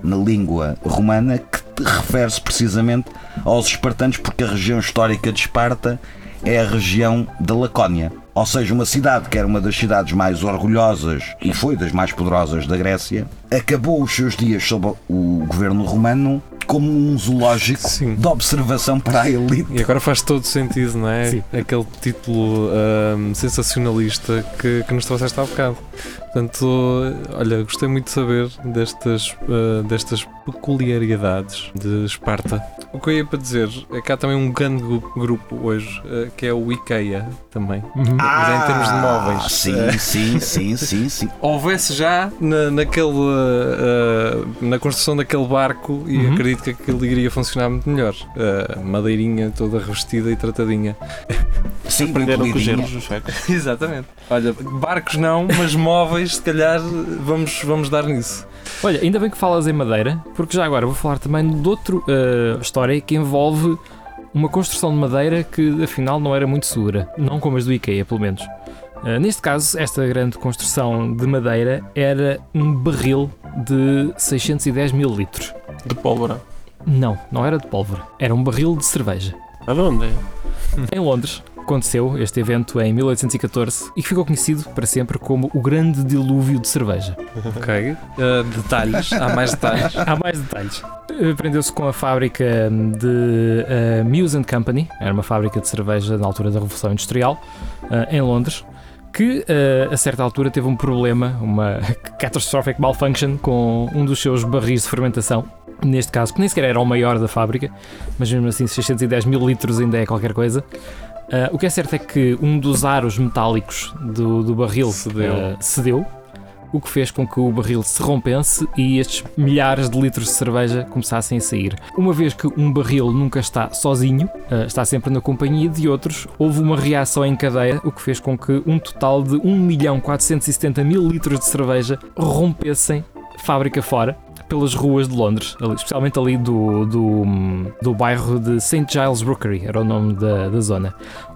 D: na língua romana, que refere-se precisamente aos espartanos, porque a região histórica de Esparta é a região da Lacónia. Ou seja, uma cidade que era uma das cidades mais orgulhosas e foi das mais poderosas da Grécia, acabou os seus dias sob o governo romano como um zoológico
B: Sim.
D: de observação para a elite.
B: E agora faz todo sentido, não é?
A: Sim.
B: Aquele título ahm, sensacionalista que, que nos trouxeste há bocado. Portanto, olha, gostei muito de saber destas, ah, destas peculiaridades de Esparta. O que eu ia para dizer é que há também um grande gru- grupo hoje ah, que é o IKEA também.
A: Uhum.
B: Mas é em termos de móveis.
D: Ah, Sim, sim, sim, sim, sim.
B: Houvesse já na, naquele, ah, na construção daquele barco e
A: Uhum.
B: acredito que aquilo iria funcionar muito melhor. Ah, madeirinha toda revestida e tratadinha.
D: Sim,
C: Aprenderam com os erros dos.
B: Exatamente. Olha, barcos não, mas móveis, se calhar vamos, vamos dar nisso.
A: Olha, ainda bem que falas em madeira, porque já agora vou falar também de outra história que envolve uma construção de madeira que afinal não era muito segura, não como as do IKEA, pelo menos. Uh, neste caso, esta grande construção de madeira era um barril de 610 mil litros.
C: De pólvora.
A: Não, não era de pólvora, era um barril de cerveja.
C: Aonde?
A: Em Londres aconteceu este evento em 1814 e que ficou conhecido para sempre como o Grande Dilúvio de Cerveja.
B: Ok. Uh, detalhes, há mais detalhes.
A: Há mais detalhes. Prendeu-se com a fábrica de uh, Muse and Company, era uma fábrica de cerveja na altura da Revolução Industrial, eh, em Londres, que eh, a certa altura teve um problema, uma catastrophic malfunction com um dos seus barris de fermentação. Neste caso, que nem sequer era o maior da fábrica, mas mesmo assim 610 mil litros ainda é qualquer coisa. Eh, o que é certo é que um dos aros metálicos do, do barril
B: Cedeu.
A: eh, cedeu o que fez com que o barril se rompesse e estes milhares de litros de cerveja começassem a sair. Uma vez que um barril nunca está sozinho, eh, está sempre na companhia de outros, houve uma reação em cadeia, o que fez com que um total de 1 milhão 470 mil litros de cerveja rompessem fábrica fora pelas ruas de Londres, ali- especialmente ali do, do, do bairro de St. Giles Rookery, era o nome da, da zona.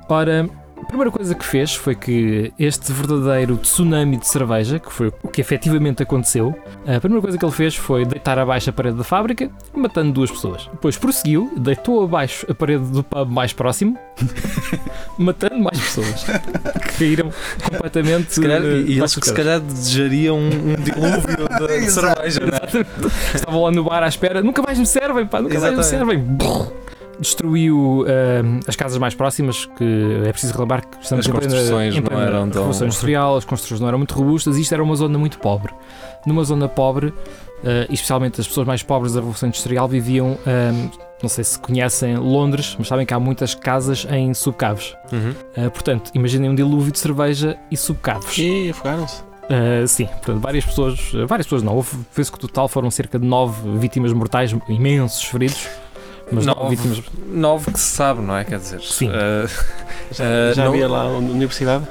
A: Ora, a primeira coisa que fez foi que este verdadeiro tsunami de cerveja, que foi o que efetivamente aconteceu, a primeira coisa que ele fez foi deitar abaixo a parede da fábrica, matando duas pessoas. Depois prosseguiu, deitou abaixo a parede do pub mais próximo, matando mais pessoas. Que caíram completamente.
B: Se calhar, e e eles que se calhar desejariam um, um dilúvio de, de cerveja, não é?
A: Estavam lá no bar à espera, nunca mais me servem, pá, nunca mais me
B: Exatamente.
A: servem. Destruiu ah, as casas mais próximas, que é preciso relembrar que estamos
B: As
A: em plena-
B: construções
A: em
B: não
A: plena
B: eram tão-
A: Revolução Industrial, as construções não eram muito robustas, e isto era uma zona muito pobre. Numa zona pobre, e especialmente as pessoas mais pobres da Revolução Industrial viviam, ah, não sei se conhecem Londres, mas sabem que há muitas casas em subcaves.
B: Uhum.
A: Ah, portanto, imaginem um dilúvio de cerveja e subcaves.
C: E afogaram-se.
A: Uh, sim, portanto, várias pessoas, uh, várias pessoas não, houve, fez que o total foram cerca de nove vítimas mortais, imensos feridos, mas nove,
B: Nove.
A: vítimas.
B: Nove que se sabe, não é? Quer dizer,
A: Sim.
B: eh,
C: Já,
B: Eh,
C: já
B: não-
C: havia lá a universidade?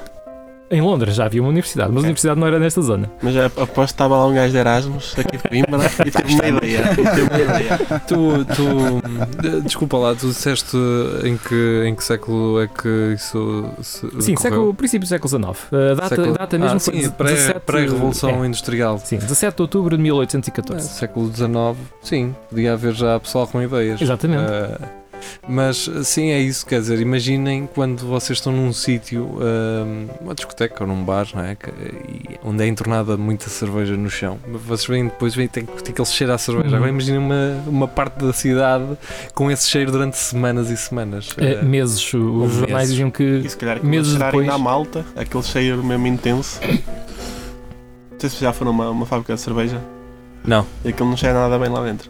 A: Em Londres já havia uma universidade, mas a universidade não era nesta zona.
C: Mas já aposto que estava lá um gajo de Erasmus, aqui de Coimbra, e teve uma ideia. Teve uma ideia.
B: tu, tu desculpa lá, tu disseste em que, em que século é que isso se
A: Sim, século, princípio do século XIX. A data,
B: Século-
A: data mesmo
B: ah,
A: foi
B: sim, pré-
A: 17
B: pré-revolução
A: é,
B: industrial.
A: Sim, 17 de outubro de
B: É,
A: 1814.
B: século XIX, sim, podia haver já pessoal com ideias.
A: Exatamente.
B: Eh, mas sim, é isso, quer dizer, imaginem quando vocês estão num sítio, eh, uma discoteca ou num bar, não é? Que- onde é entornada muita cerveja no chão. Vocês veem depois, veem, tem, tem aquele cheiro à cerveja.
A: Uhum.
B: Agora imaginem uma, uma parte da cidade com esse cheiro durante semanas e semanas.
A: Eh,
B: Eh,
A: meses, os jornais diziam que
C: E se calhar
A: Meses depois-
C: à malta, aquele cheiro mesmo intenso. Não sei se já foram a uma, uma fábrica de cerveja.
B: Não.
C: E aquilo não cheira nada bem lá dentro.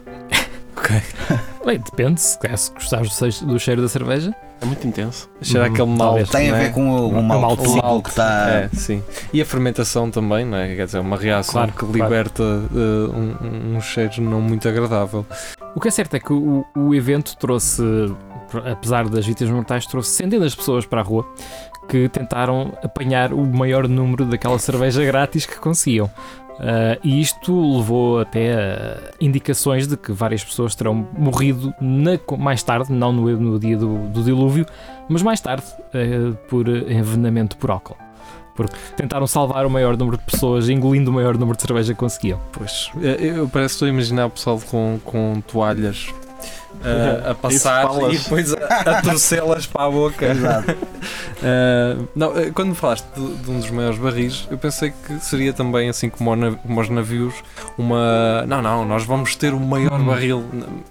A: Bem, depende, se, calhar se gostares do cheiro da cerveja.
C: É muito intenso.
B: cheira
A: Hum,
B: aquele malte.
D: Tem a
B: não é?
D: ver com o, o malte que está.
B: É, sim. E a fermentação também, não é? Quer dizer, uma reação
A: Claro,
B: que
A: claro.
B: liberta eh, um, um, um cheiro não muito agradável.
A: O que é certo é que o, o evento trouxe, apesar das vítimas mortais, trouxe centenas de pessoas para a rua que tentaram apanhar o maior número daquela cerveja grátis que conseguiam. Ah, e isto levou até a indicações de que várias pessoas terão morrido na- mais tarde, não no, no dia do, do dilúvio, mas mais tarde, eh, por envenenamento por álcool. Porque tentaram salvar o maior número de pessoas, engolindo o maior número de cerveja que conseguiam.
B: Pois, eh, eu parece que estou a imaginar o pessoal com, com toalhas eh, a passar e depois a, a torcê-las para a boca.
D: Exato.
B: Eh, não, eh, quando falaste de, de um dos maiores barris, eu pensei que seria também assim como, como os navios, uma. Não, não, nós vamos ter o maior
A: Hum.
B: barril.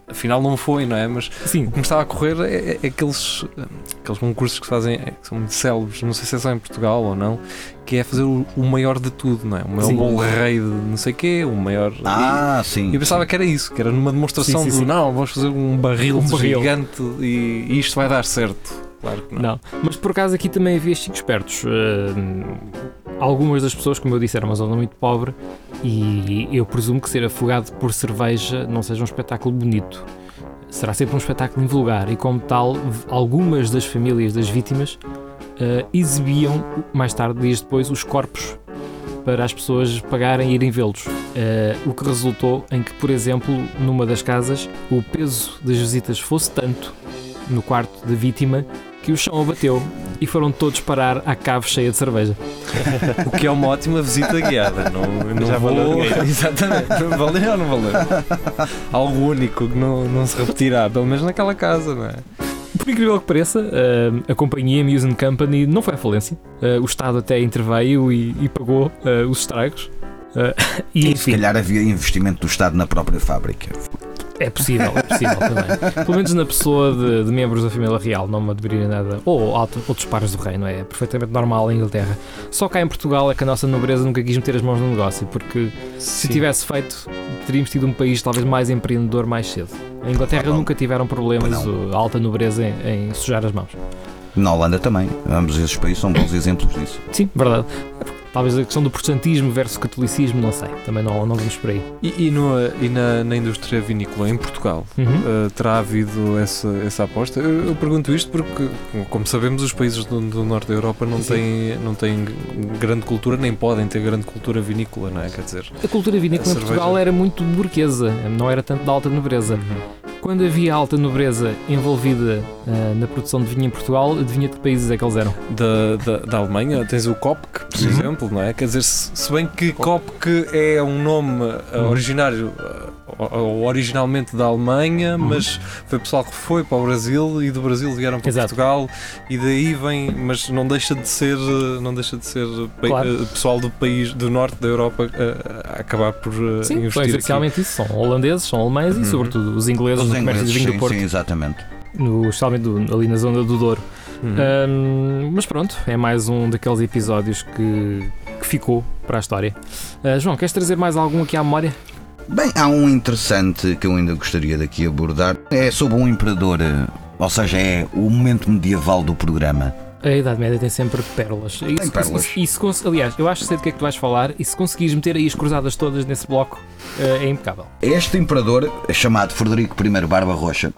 B: Afinal, não foi, não é? Mas
A: Sim,
B: o que me estava a correr é, é aqueles, eh, aqueles concursos que fazem, é, que são muito célebres, não sei se é só em Portugal ou não, que é fazer o, o maior de tudo, não é? O maior
A: Sim.
B: bolo rei de não sei quê, o maior.
D: Ah, sim.
B: E eu pensava que era isso, que era numa demonstração
A: Sim, sim,
B: do
A: sim.
B: não, vamos fazer um barril,
A: Um barril.
B: gigante e, e isto vai dar certo. Claro que não.
A: Não, mas por acaso aqui também havia chicos espertos. Uh, algumas das pessoas, como eu disse, era uma zona muito pobre e eu presumo que ser afogado por cerveja não seja um espetáculo bonito. Será sempre um espetáculo invulgar e, como tal, algumas das famílias das vítimas uh, exibiam mais tarde, dias depois, os corpos para as pessoas pagarem e irem vê-los. Uh, o que resultou em que, por exemplo, numa das casas, o peso das visitas fosse tanto no quarto da vítima que o chão abateu e foram todos parar à cave cheia de cerveja.
B: O que é uma ótima visita guiada. Não, não
C: Já valeu.
B: Exatamente. Valeu ou não valeu? Algo único que não, não se repetirá, pelo menos naquela casa, não é?
A: Por incrível que pareça, eh, a companhia Muse Company não foi à falência. Eh, o Estado até interveio e, e pagou eh, os estragos. E
D: E se
A: enfim,
D: calhar havia investimento do Estado na própria fábrica.
A: é possível, é possível também. Pelo menos na pessoa de, de membros da família real, não me aderiria nada. Ou alto- outros pares do reino, é perfeitamente normal em Inglaterra. Só cá em Portugal é que a nossa nobreza nunca quis meter as mãos no negócio, porque Se tivesse feito, teríamos tido um país talvez mais empreendedor mais cedo. A Inglaterra
D: Ah,
A: nunca tiveram problemas, a alta nobreza em, em sujar as mãos.
D: Na Holanda também. Ambos esses países são bons exemplos disso.
A: Sim, verdade. Talvez a questão do protestantismo versus catolicismo, não sei, também não, não vamos por aí.
B: E, e, no, e na, na indústria vinícola em Portugal?
A: Uhum.
B: Uh, terá havido essa, essa aposta? Eu, eu, pergunto isto porque, como sabemos, os países do, do norte da Europa não têm, não têm grande cultura, nem podem ter grande cultura vinícola, não é? Quer dizer,
A: a cultura vinícola em Portugal era muito burguesa, não era tanto da alta nobreza. Uhum. Quando havia alta nobreza envolvida uh, na produção de vinho em Portugal, adivinha de que países é que eles eram?
B: Da, da, da Alemanha, tens o Kopk, por uhum. exemplo, não é? Quer dizer, se, se bem que Kopk é um nome uh, originário originalmente da Alemanha, uhum. mas foi pessoal que foi para o Brasil e do Brasil vieram para Exato. Portugal e daí vem, mas não deixa de ser, não deixa de ser claro. Eh, pessoal do país do norte da Europa a, a acabar por eh,
A: sim,
B: investir.
A: Foi essencialmente isso, são holandeses, são alemães uhum. e sobretudo os ingleses os no comércio de vinho
D: sim,
A: do Porto.
D: Sim, exatamente.
A: No, especialmente do, ali na zona do Douro. Uhum. Um, mas pronto, é mais um daqueles episódios que, que ficou para a história. Uh, João, queres trazer mais algum aqui à memória?
D: Bem, há um interessante que eu ainda gostaria daqui abordar. É sobre um imperador, eh, ou seja, é o momento medieval do programa.
A: A Idade Média tem sempre pérolas.
D: Tem isso, pérolas.
A: Isso, isso, aliás, eu acho que sei do que é que tu vais falar e se conseguires meter aí as cruzadas todas nesse bloco, eh, é impecável.
D: Este imperador, chamado Frederico I Barba Roxa,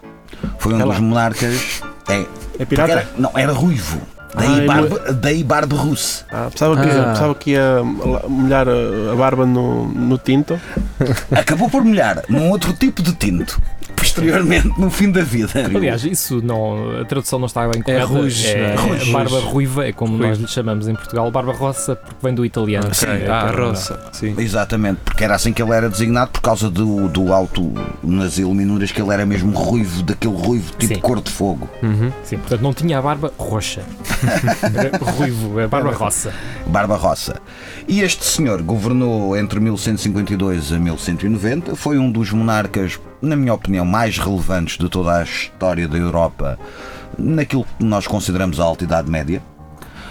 D: foi um é dos monarcas. É,
C: é pirata?
D: Era, não, era ruivo. Daí, ah, barba, não... daí barba russe.
C: Ah, pensava, que, ah. pensava que ia molhar a barba no, no tinto.
D: Acabou por molhar num outro tipo de tinto posteriormente no fim da vida.
A: Aliás, isso não, a tradução não está bem
B: correta. É ruge, é,
A: é, barba ruiva, é como nós lhe chamamos em Portugal, barba roça, porque vem do italiano.
B: Sim, é, ah, roça. Sim.
D: Exatamente, porque era assim que ele era designado por causa do, do alto nas iluminuras que ele era mesmo ruivo, daquele ruivo tipo Sim. cor de fogo.
A: Uhum. Sim, portanto não tinha a barba roxa. ruivo, é barba roça.
D: Barba roça. E este senhor governou entre 1152 a 1190, foi um dos monarcas na minha opinião, mais relevantes de toda a história da Europa naquilo que nós consideramos a Alta Idade Média.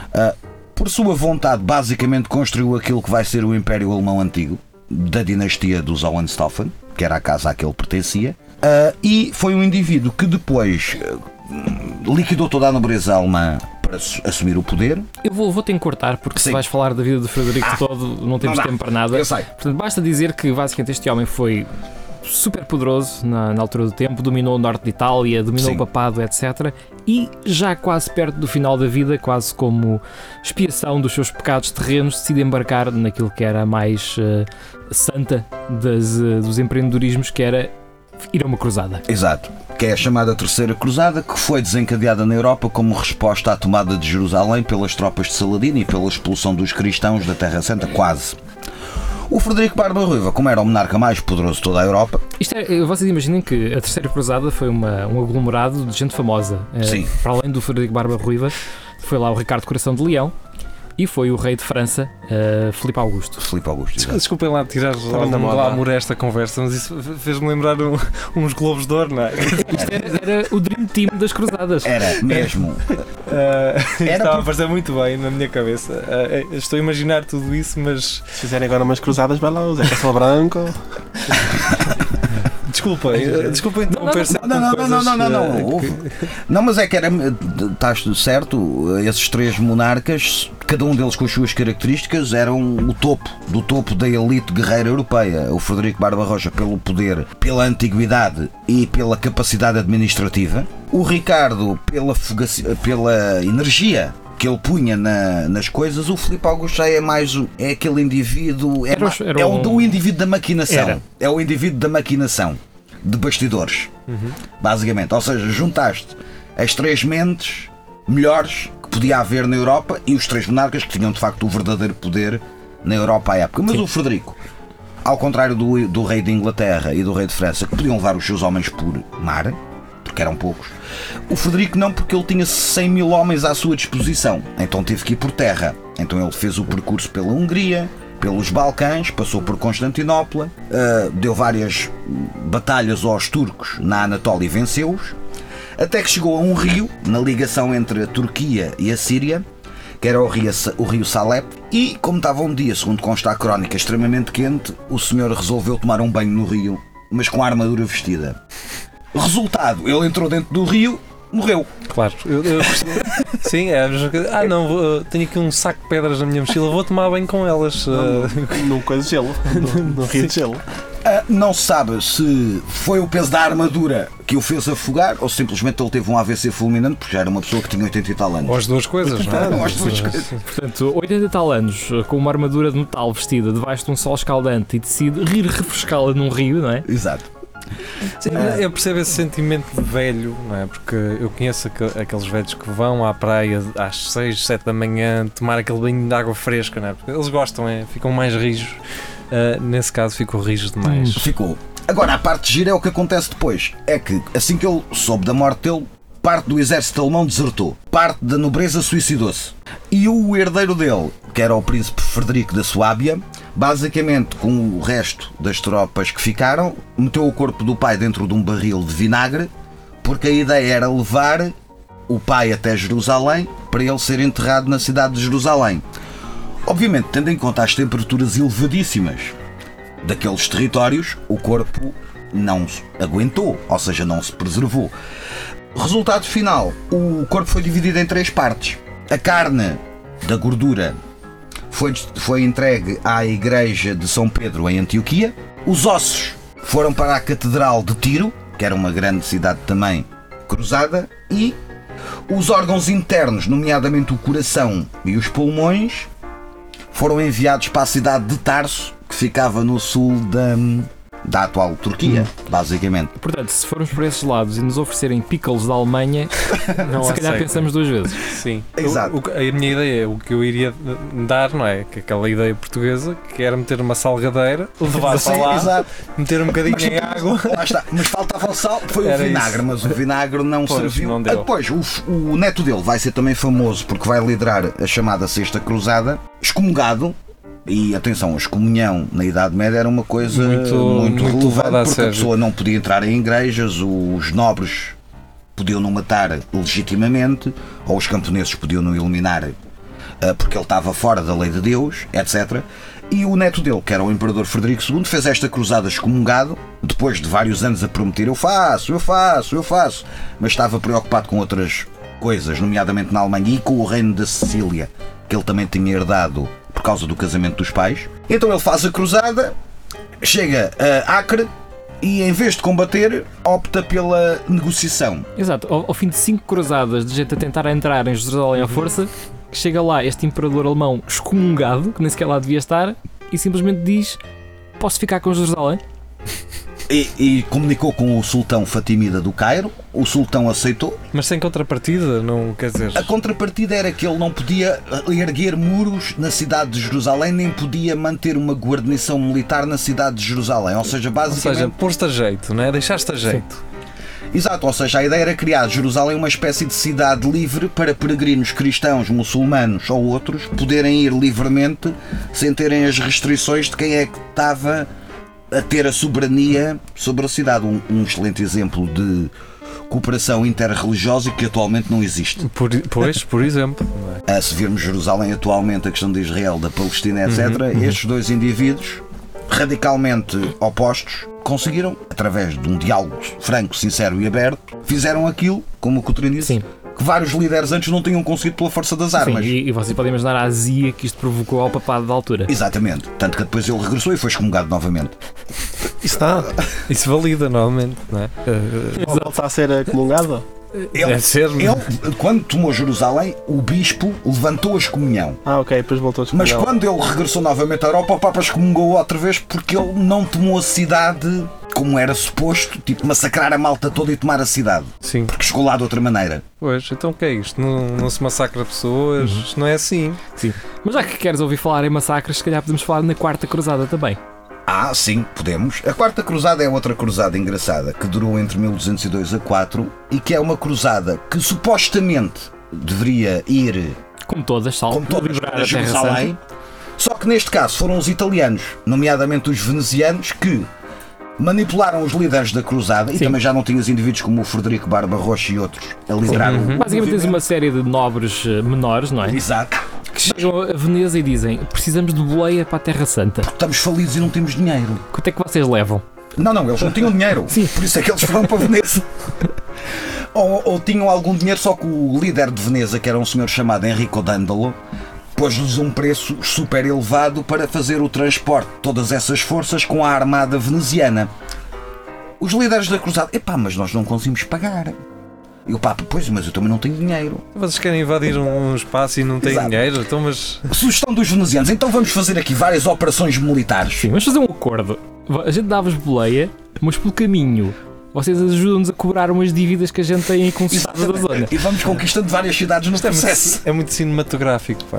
D: Uh, por sua vontade, basicamente construiu aquilo que vai ser o Império Alemão Antigo, da dinastia dos Hohenstaufen, que era a casa a que ele pertencia, uh, e foi um indivíduo que depois uh, liquidou toda a nobreza alemã para assumir o poder.
A: Eu vou, vou ter que cortar, porque Sim. se vais falar da vida de Frederico ah, todo, não temos não tempo para nada.
D: Eu sei.
A: Portanto, basta dizer que basicamente este homem foi super poderoso na, na, altura do tempo, dominou o norte de Itália, dominou Sim. o papado, etc. E já quase perto do final da vida, quase como expiação dos seus pecados terrenos, decide embarcar naquilo que era a mais uh, santa das, uh, dos empreendedorismos, que era ir a uma cruzada.
D: Exato, que é a chamada Terceira Cruzada, que foi desencadeada na Europa como resposta à tomada de Jerusalém pelas tropas de Saladino e pela expulsão dos cristãos da Terra Santa, quase. O Frederico Barba Ruiva, como era o monarca mais poderoso de toda a Europa.
A: Isto é, vocês imaginem que a Terceira Cruzada foi uma, um aglomerado de gente famosa. Eh,
D: Sim.
A: para além do Frederico Barba Ruiva, foi lá o Ricardo Coração de Leão, e foi o rei de França, uh, Filipe Augusto.
D: Filipe Augusto.
B: Exato. Desculpem lá tirar algum glamour esta conversa, mas isso fez-me lembrar um, uns Globos de Ouro, não é?
A: Isto era, era, o Dream Team das Cruzadas.
D: Era, mesmo.
B: Uh, era estava por... a fazer muito bem na minha cabeça. Uh, estou a imaginar tudo isso, mas.
C: Se fizerem agora umas cruzadas, vai lá, o Zé Castelo Branco.
B: Desculpa, desculpa interromper
D: não, não, não, não, não, não, não, não, mas é que era, estás certo, esses três monarcas, cada um deles com as suas características, eram o topo, do topo da elite guerreira europeia. O Frederico Barba Rocha pelo poder, pela antiguidade e pela capacidade administrativa. O Ricardo pela, pela energia que ele punha na, nas coisas, o Filipe Augusto já é mais é aquele indivíduo, é, era, era é o, um... indivíduo da maquinação. Era. É o indivíduo da maquinação de bastidores, uhum. basicamente. Ou seja, juntaste as três mentes melhores podia haver na Europa e os três monarcas que tinham de facto o verdadeiro poder na Europa à época. Mas Sim. o Frederico, ao contrário do, do rei de Inglaterra e do rei de França, que podiam levar os seus homens por mar, porque eram poucos. O Frederico não, porque ele tinha 100 mil homens à sua disposição, então teve que ir por terra. Então ele fez o percurso pela Hungria, pelos Balcãs, passou por Constantinopla, uh, deu várias batalhas aos turcos na Anatólia e venceu-os, até que chegou a um rio, na ligação entre a Turquia e a Síria, que era o rio, o rio Salep, e como estava um dia, segundo consta a crónica, extremamente quente, o senhor resolveu tomar um banho no rio, mas com a armadura vestida. Resultado, ele entrou dentro do rio, morreu.
B: Claro, eu, eu, Sim, é a mesma coisa. Ah, não, tenho aqui um saco de pedras na minha mochila, vou tomar bem com elas. Ah,
C: Num coisa de gelo. Num rio de gelo.
D: Ah, não se sabe se foi o peso da armadura que o fez afogar ou simplesmente ele teve um AVC fulminante porque já era uma pessoa que tinha 80 e tal anos.
B: ou as duas coisas, não é?
D: Ou as duas coisas.
A: Portanto, 80 e tal anos, com uma armadura de metal vestida debaixo de um sol escaldante e decide rir refrescá-la num rio, não é?
D: Exato.
B: Sim, eu percebo esse sentimento de velho, não é? Porque eu conheço aqu- aqueles velhos que vão à praia às 6, 7 da manhã tomar aquele banho de água fresca, não é? Porque eles gostam, é? ficam mais rijos. Ah, nesse caso, ficou rijos demais.
D: Ficou. Agora, a parte gira é o que acontece depois. É que, assim que ele soube da morte dele, parte do exército alemão desertou. Parte da nobreza suicidou-se. E o herdeiro dele, que era o príncipe Frederico da Suábia, basicamente, com o resto das tropas que ficaram, meteu o corpo do pai dentro de um barril de vinagre, porque a ideia era levar o pai até Jerusalém para ele ser enterrado na cidade de Jerusalém. Obviamente, tendo em conta as temperaturas elevadíssimas daqueles territórios, o corpo não aguentou, ou seja, não se preservou. Resultado final: o corpo foi dividido em três partes. A carne da gordura foi, foi entregue à igreja de São Pedro em Antioquia. Os ossos foram para a Catedral de Tiro, que era uma grande cidade também cruzada, e os órgãos internos, nomeadamente o coração e os pulmões, foram enviados para a cidade de Tarso, que ficava no sul da, da atual Turquia, basicamente.
A: Portanto, se formos por esses lados e nos oferecerem pickles da Alemanha,
B: Não
A: se calhar
B: aceito.
A: pensamos duas vezes.
B: Sim.
D: Exato.
B: O- o- a minha ideia, o que eu iria dar, não é? Que aquela ideia portuguesa, que era meter uma salgadeira, levar
D: Sim,
B: para lá,
D: exato.
B: meter um bocadinho
D: Mas
B: em água.
D: Lá está. Mas faltava o sal, foi
B: Era
D: o vinagre, mas o vinagre não
B: Pois,
D: serviu.
B: não deu.
D: Depois, o, o neto dele vai ser também famoso porque vai liderar a chamada Sexta Cruzada, excomungado. E atenção, a excomunhão na Idade Média era uma coisa
B: Muito-
D: muito,
B: muito
D: relevante porque a pessoa não podia entrar em igrejas, os nobres podiam não matar legitimamente, ou os camponeses podiam não eliminar ah, porque ele estava fora da lei de Deus, etc. E o neto dele, que era o Imperador Frederico II, fez esta cruzada excomungado, depois de vários anos a prometer: Eu faço, eu faço, eu faço, mas estava preocupado com outras coisas, nomeadamente na Alemanha e com o reino da Sicília, que ele também tinha herdado por causa do casamento dos pais. Então ele faz a cruzada, chega a Acre e, em vez de combater, opta pela negociação.
A: Exato, ao, ao fim de cinco cruzadas de gente a tentar entrar em Jerusalém à força, chega lá este imperador alemão excomungado, que nem sequer lá devia estar, e simplesmente diz: Posso ficar com Jerusalém?
D: E, e comunicou com o sultão Fatimida do Cairo, o sultão aceitou.
B: Mas sem contrapartida, não quer dizer.
D: A contrapartida era que ele não podia erguer muros na cidade de Jerusalém, nem podia manter uma guarnição militar na cidade de Jerusalém. Ou seja,
B: Ou
D: basicamente.
B: seja, pôr-te a jeito, não é? Deixaste a jeito.
D: Exato, ou seja, a ideia era criar Jerusalém uma espécie de cidade livre para peregrinos cristãos, muçulmanos ou outros poderem ir livremente sem terem as restrições de quem é que estava a ter a soberania sobre a cidade. Um, um excelente exemplo de cooperação interreligiosa que atualmente não existe.
B: Por, pois, por exemplo. não é?
D: A se virmos Jerusalém atualmente, a questão de Israel, da Palestina, etc., estes dois indivíduos, radicalmente opostos, conseguiram, através de um diálogo franco, sincero e aberto, fizeram aquilo, como o Coutinho disse,
A: Sim.
D: Que vários líderes antes não tinham conseguido pela força das armas.
A: Sim, e, e vocês podem imaginar a azia que isto provocou ao papado da altura.
D: Exatamente. Tanto que depois ele regressou e foi excomungado novamente.
C: Isso está.
B: Isso valida, normalmente, não é? Uh,
C: Volta a ser comungado?
D: Ele,
B: Deve ser, não é?
D: ele, quando tomou Jerusalém, o bispo levantou a excomunhão.
C: Ah, ok, depois voltou a
D: Mas
C: excomungar.
D: quando ele regressou novamente à Europa, o Papa excomungou outra vez porque ele não tomou a cidade como era suposto, tipo massacrar a malta toda e tomar a cidade.
B: Sim.
D: Porque chegou lá de outra maneira.
B: Pois, então o que é isto? Não, não se massacra pessoas? Isto não é assim.
A: Mas já que queres ouvir falar em massacres, se calhar podemos falar na Quarta Cruzada também.
D: Ah, sim, podemos. A Quarta Cruzada é outra cruzada engraçada que durou entre 1202 a 4 e que é uma cruzada que supostamente deveria ir
A: Como todas, salvo
D: como todas
A: a
D: Jerusalém. Só que neste caso foram os italianos, nomeadamente os venezianos, que manipularam os líderes da cruzada e
A: Sim.
D: também já não tinhas indivíduos como o Frederico Barba Rocha e outros a liderar o
A: Basicamente tens uma série de nobres eh, menores, não é?
D: Exato.
A: Que chegam a Veneza e dizem precisamos de boleia para a Terra Santa.
D: Estamos falidos e não temos dinheiro.
A: Quanto é que vocês levam?
D: Não, não, eles não tinham dinheiro.
A: Sim.
D: Por isso é que eles foram para Veneza. ou, ou tinham algum dinheiro, só que o líder de Veneza, que era um senhor chamado Enrico Dandolo, pôs-lhes um preço super elevado para fazer o transporte de todas essas forças com a armada veneziana. Os líderes da cruzada, epá, mas nós não conseguimos pagar. E o Papa, pois, mas eu também não tenho dinheiro.
B: Vocês querem invadir um espaço e não têm
D: Exato.
B: dinheiro? Então, mas.
D: Sugestão dos venezianos, então vamos fazer aqui várias operações militares.
A: Sim, vamos fazer um acordo. A gente dava-vos boleia, mas pelo caminho vocês ajudam-nos a cobrar umas dívidas que a gente tem aí com o Estado da zona.
D: E vamos conquistando várias cidades no
B: é
D: processo.
B: muito, é muito cinematográfico, pá.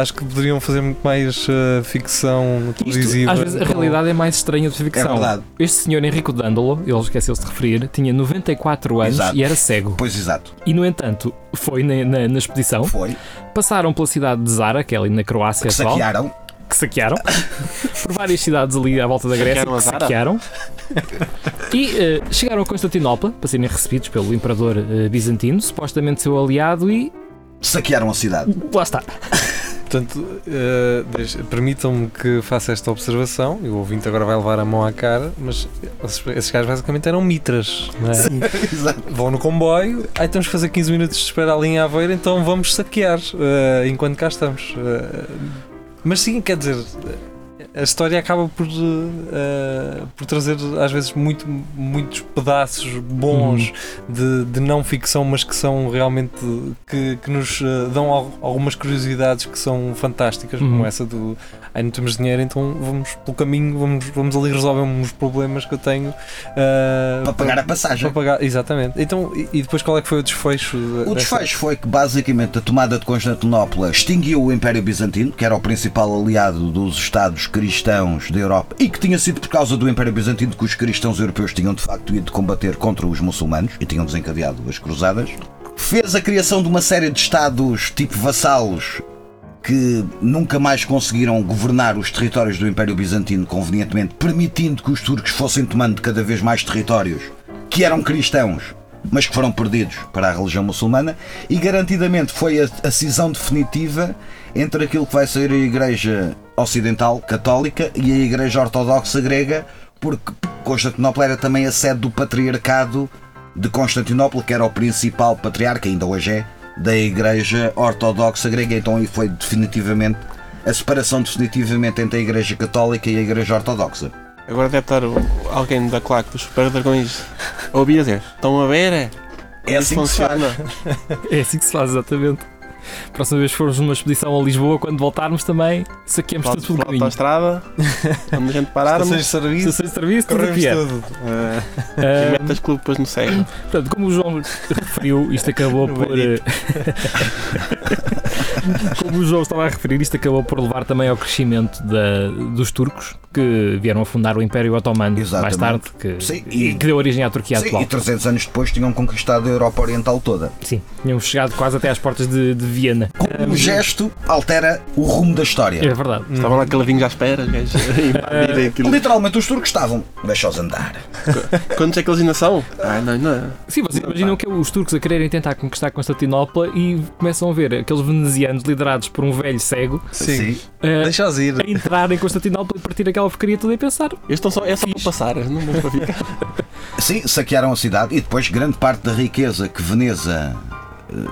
B: Acho que poderiam fazer muito mais eh, ficção
A: Isto,
B: televisiva.
A: às vezes a realidade é mais estranha do que a
D: É
A: ficção.
D: verdade.
A: Este senhor Henrico Dandolo, ele esqueceu-se de referir, tinha 94 anos
D: Exato.
A: e era cego.
D: Pois exato,
A: E no entanto, foi na, na- na expedição,
D: foi.
A: passaram pela cidade de Zara, que é ali na Croácia
D: Que
A: atual,
D: saquearam.
A: Que saquearam, por várias cidades ali à volta da Grécia que saquearam. E eh, chegaram a Constantinopla para serem recebidos pelo imperador eh, bizantino, supostamente seu aliado, e
D: Saquearam a cidade.
A: lá está.
B: Portanto, deixa- permitam-me que faça esta observação. E o ouvinte agora vai levar a mão à cara, mas esses, esses gajos basicamente eram mitras. Não é?
D: Exato.
B: Vão no comboio, aí temos que fazer 15 minutos de espera ali em Aveiro, então vamos saquear eh, enquanto cá estamos. Eh, mas sim, quer dizer, a história acaba por, eh, por trazer às vezes muito, muitos pedaços bons de, de não ficção, mas que são realmente que, que nos eh, dão al- algumas curiosidades que são fantásticas,
A: Uhum.
B: como essa do ai não temos dinheiro, então vamos pelo caminho, vamos, vamos ali resolver uns problemas que eu tenho eh,
D: Para pagar a passagem.
B: pagar, exatamente. Então, e, e depois qual é que foi o desfecho?
D: O desfecho foi que basicamente a tomada de Constantinopla extinguiu o Império Bizantino, que era o principal aliado dos Estados cristãos da Europa e que tinha sido por causa do Império Bizantino que os cristãos europeus tinham de facto ido combater contra os muçulmanos e tinham desencadeado as cruzadas. Fez a criação de uma série de Estados tipo vassalos que nunca mais conseguiram governar os territórios do Império Bizantino convenientemente, permitindo que os turcos fossem tomando cada vez mais territórios que eram cristãos, mas que foram perdidos para a religião muçulmana, e garantidamente foi a, a cisão definitiva entre aquilo que vai ser a Igreja Ocidental Católica e a Igreja Ortodoxa Grega, porque Constantinopla era também a sede do Patriarcado de Constantinopla, que era o principal patriarca, ainda hoje é, da Igreja Ortodoxa Grega. Então aí foi definitivamente a separação definitivamente entre a Igreja Católica e a Igreja Ortodoxa.
C: Agora deve estar alguém da claque dos Super Dragões a ouvir dizer: Estão a ver? É,
D: É assim que se faz.
A: É assim que se faz, exatamente. Próxima vez que formos numa expedição a Lisboa, quando voltarmos também, saqueamos tudo pelo caminho.
C: autostrada, onde a gente pararmos,
B: Estações de serviço,
A: Estações de serviço, tudo que é.
B: tudo. Eh,
C: e metas as clube depois no cego.
A: Portanto, como o João referiu, isto acabou
B: No
A: por. eh, como o João estava a referir, isto acabou por levar também ao crescimento da- dos turcos que vieram a fundar o Império Otomano mais
D: Exatamente.
A: tarde, que,
D: Sim,
A: e
D: e-
A: que deu origem à Turquia
D: Sim,
A: atual.
D: e 300 anos depois tinham conquistado a Europa Oriental toda.
A: Sim, tinham chegado quase até às portas de, de Viena.
D: Um gesto altera o rumo da
A: É
D: história.
A: verdade.
C: Estavam lá caladinhos à espera, invadirem aquilo.
D: Literalmente os turcos estavam, deixa-os andar.
C: Quantos é que eles ainda são? Ah, não, não.
A: Sim, vocês imaginam que é os turcos a quererem tentar conquistar Constantinopla e começam a ver aqueles venezianos liderados por um velho cego
B: Sim,
A: eh,
B: deixa-os ir.
A: a entrar em Constantinopla e partir aquela porcaria toda e pensar.
C: Eles estão só, é só para passar, não vão para ficar.
D: Sim, saquearam a cidade e depois grande parte da riqueza que Veneza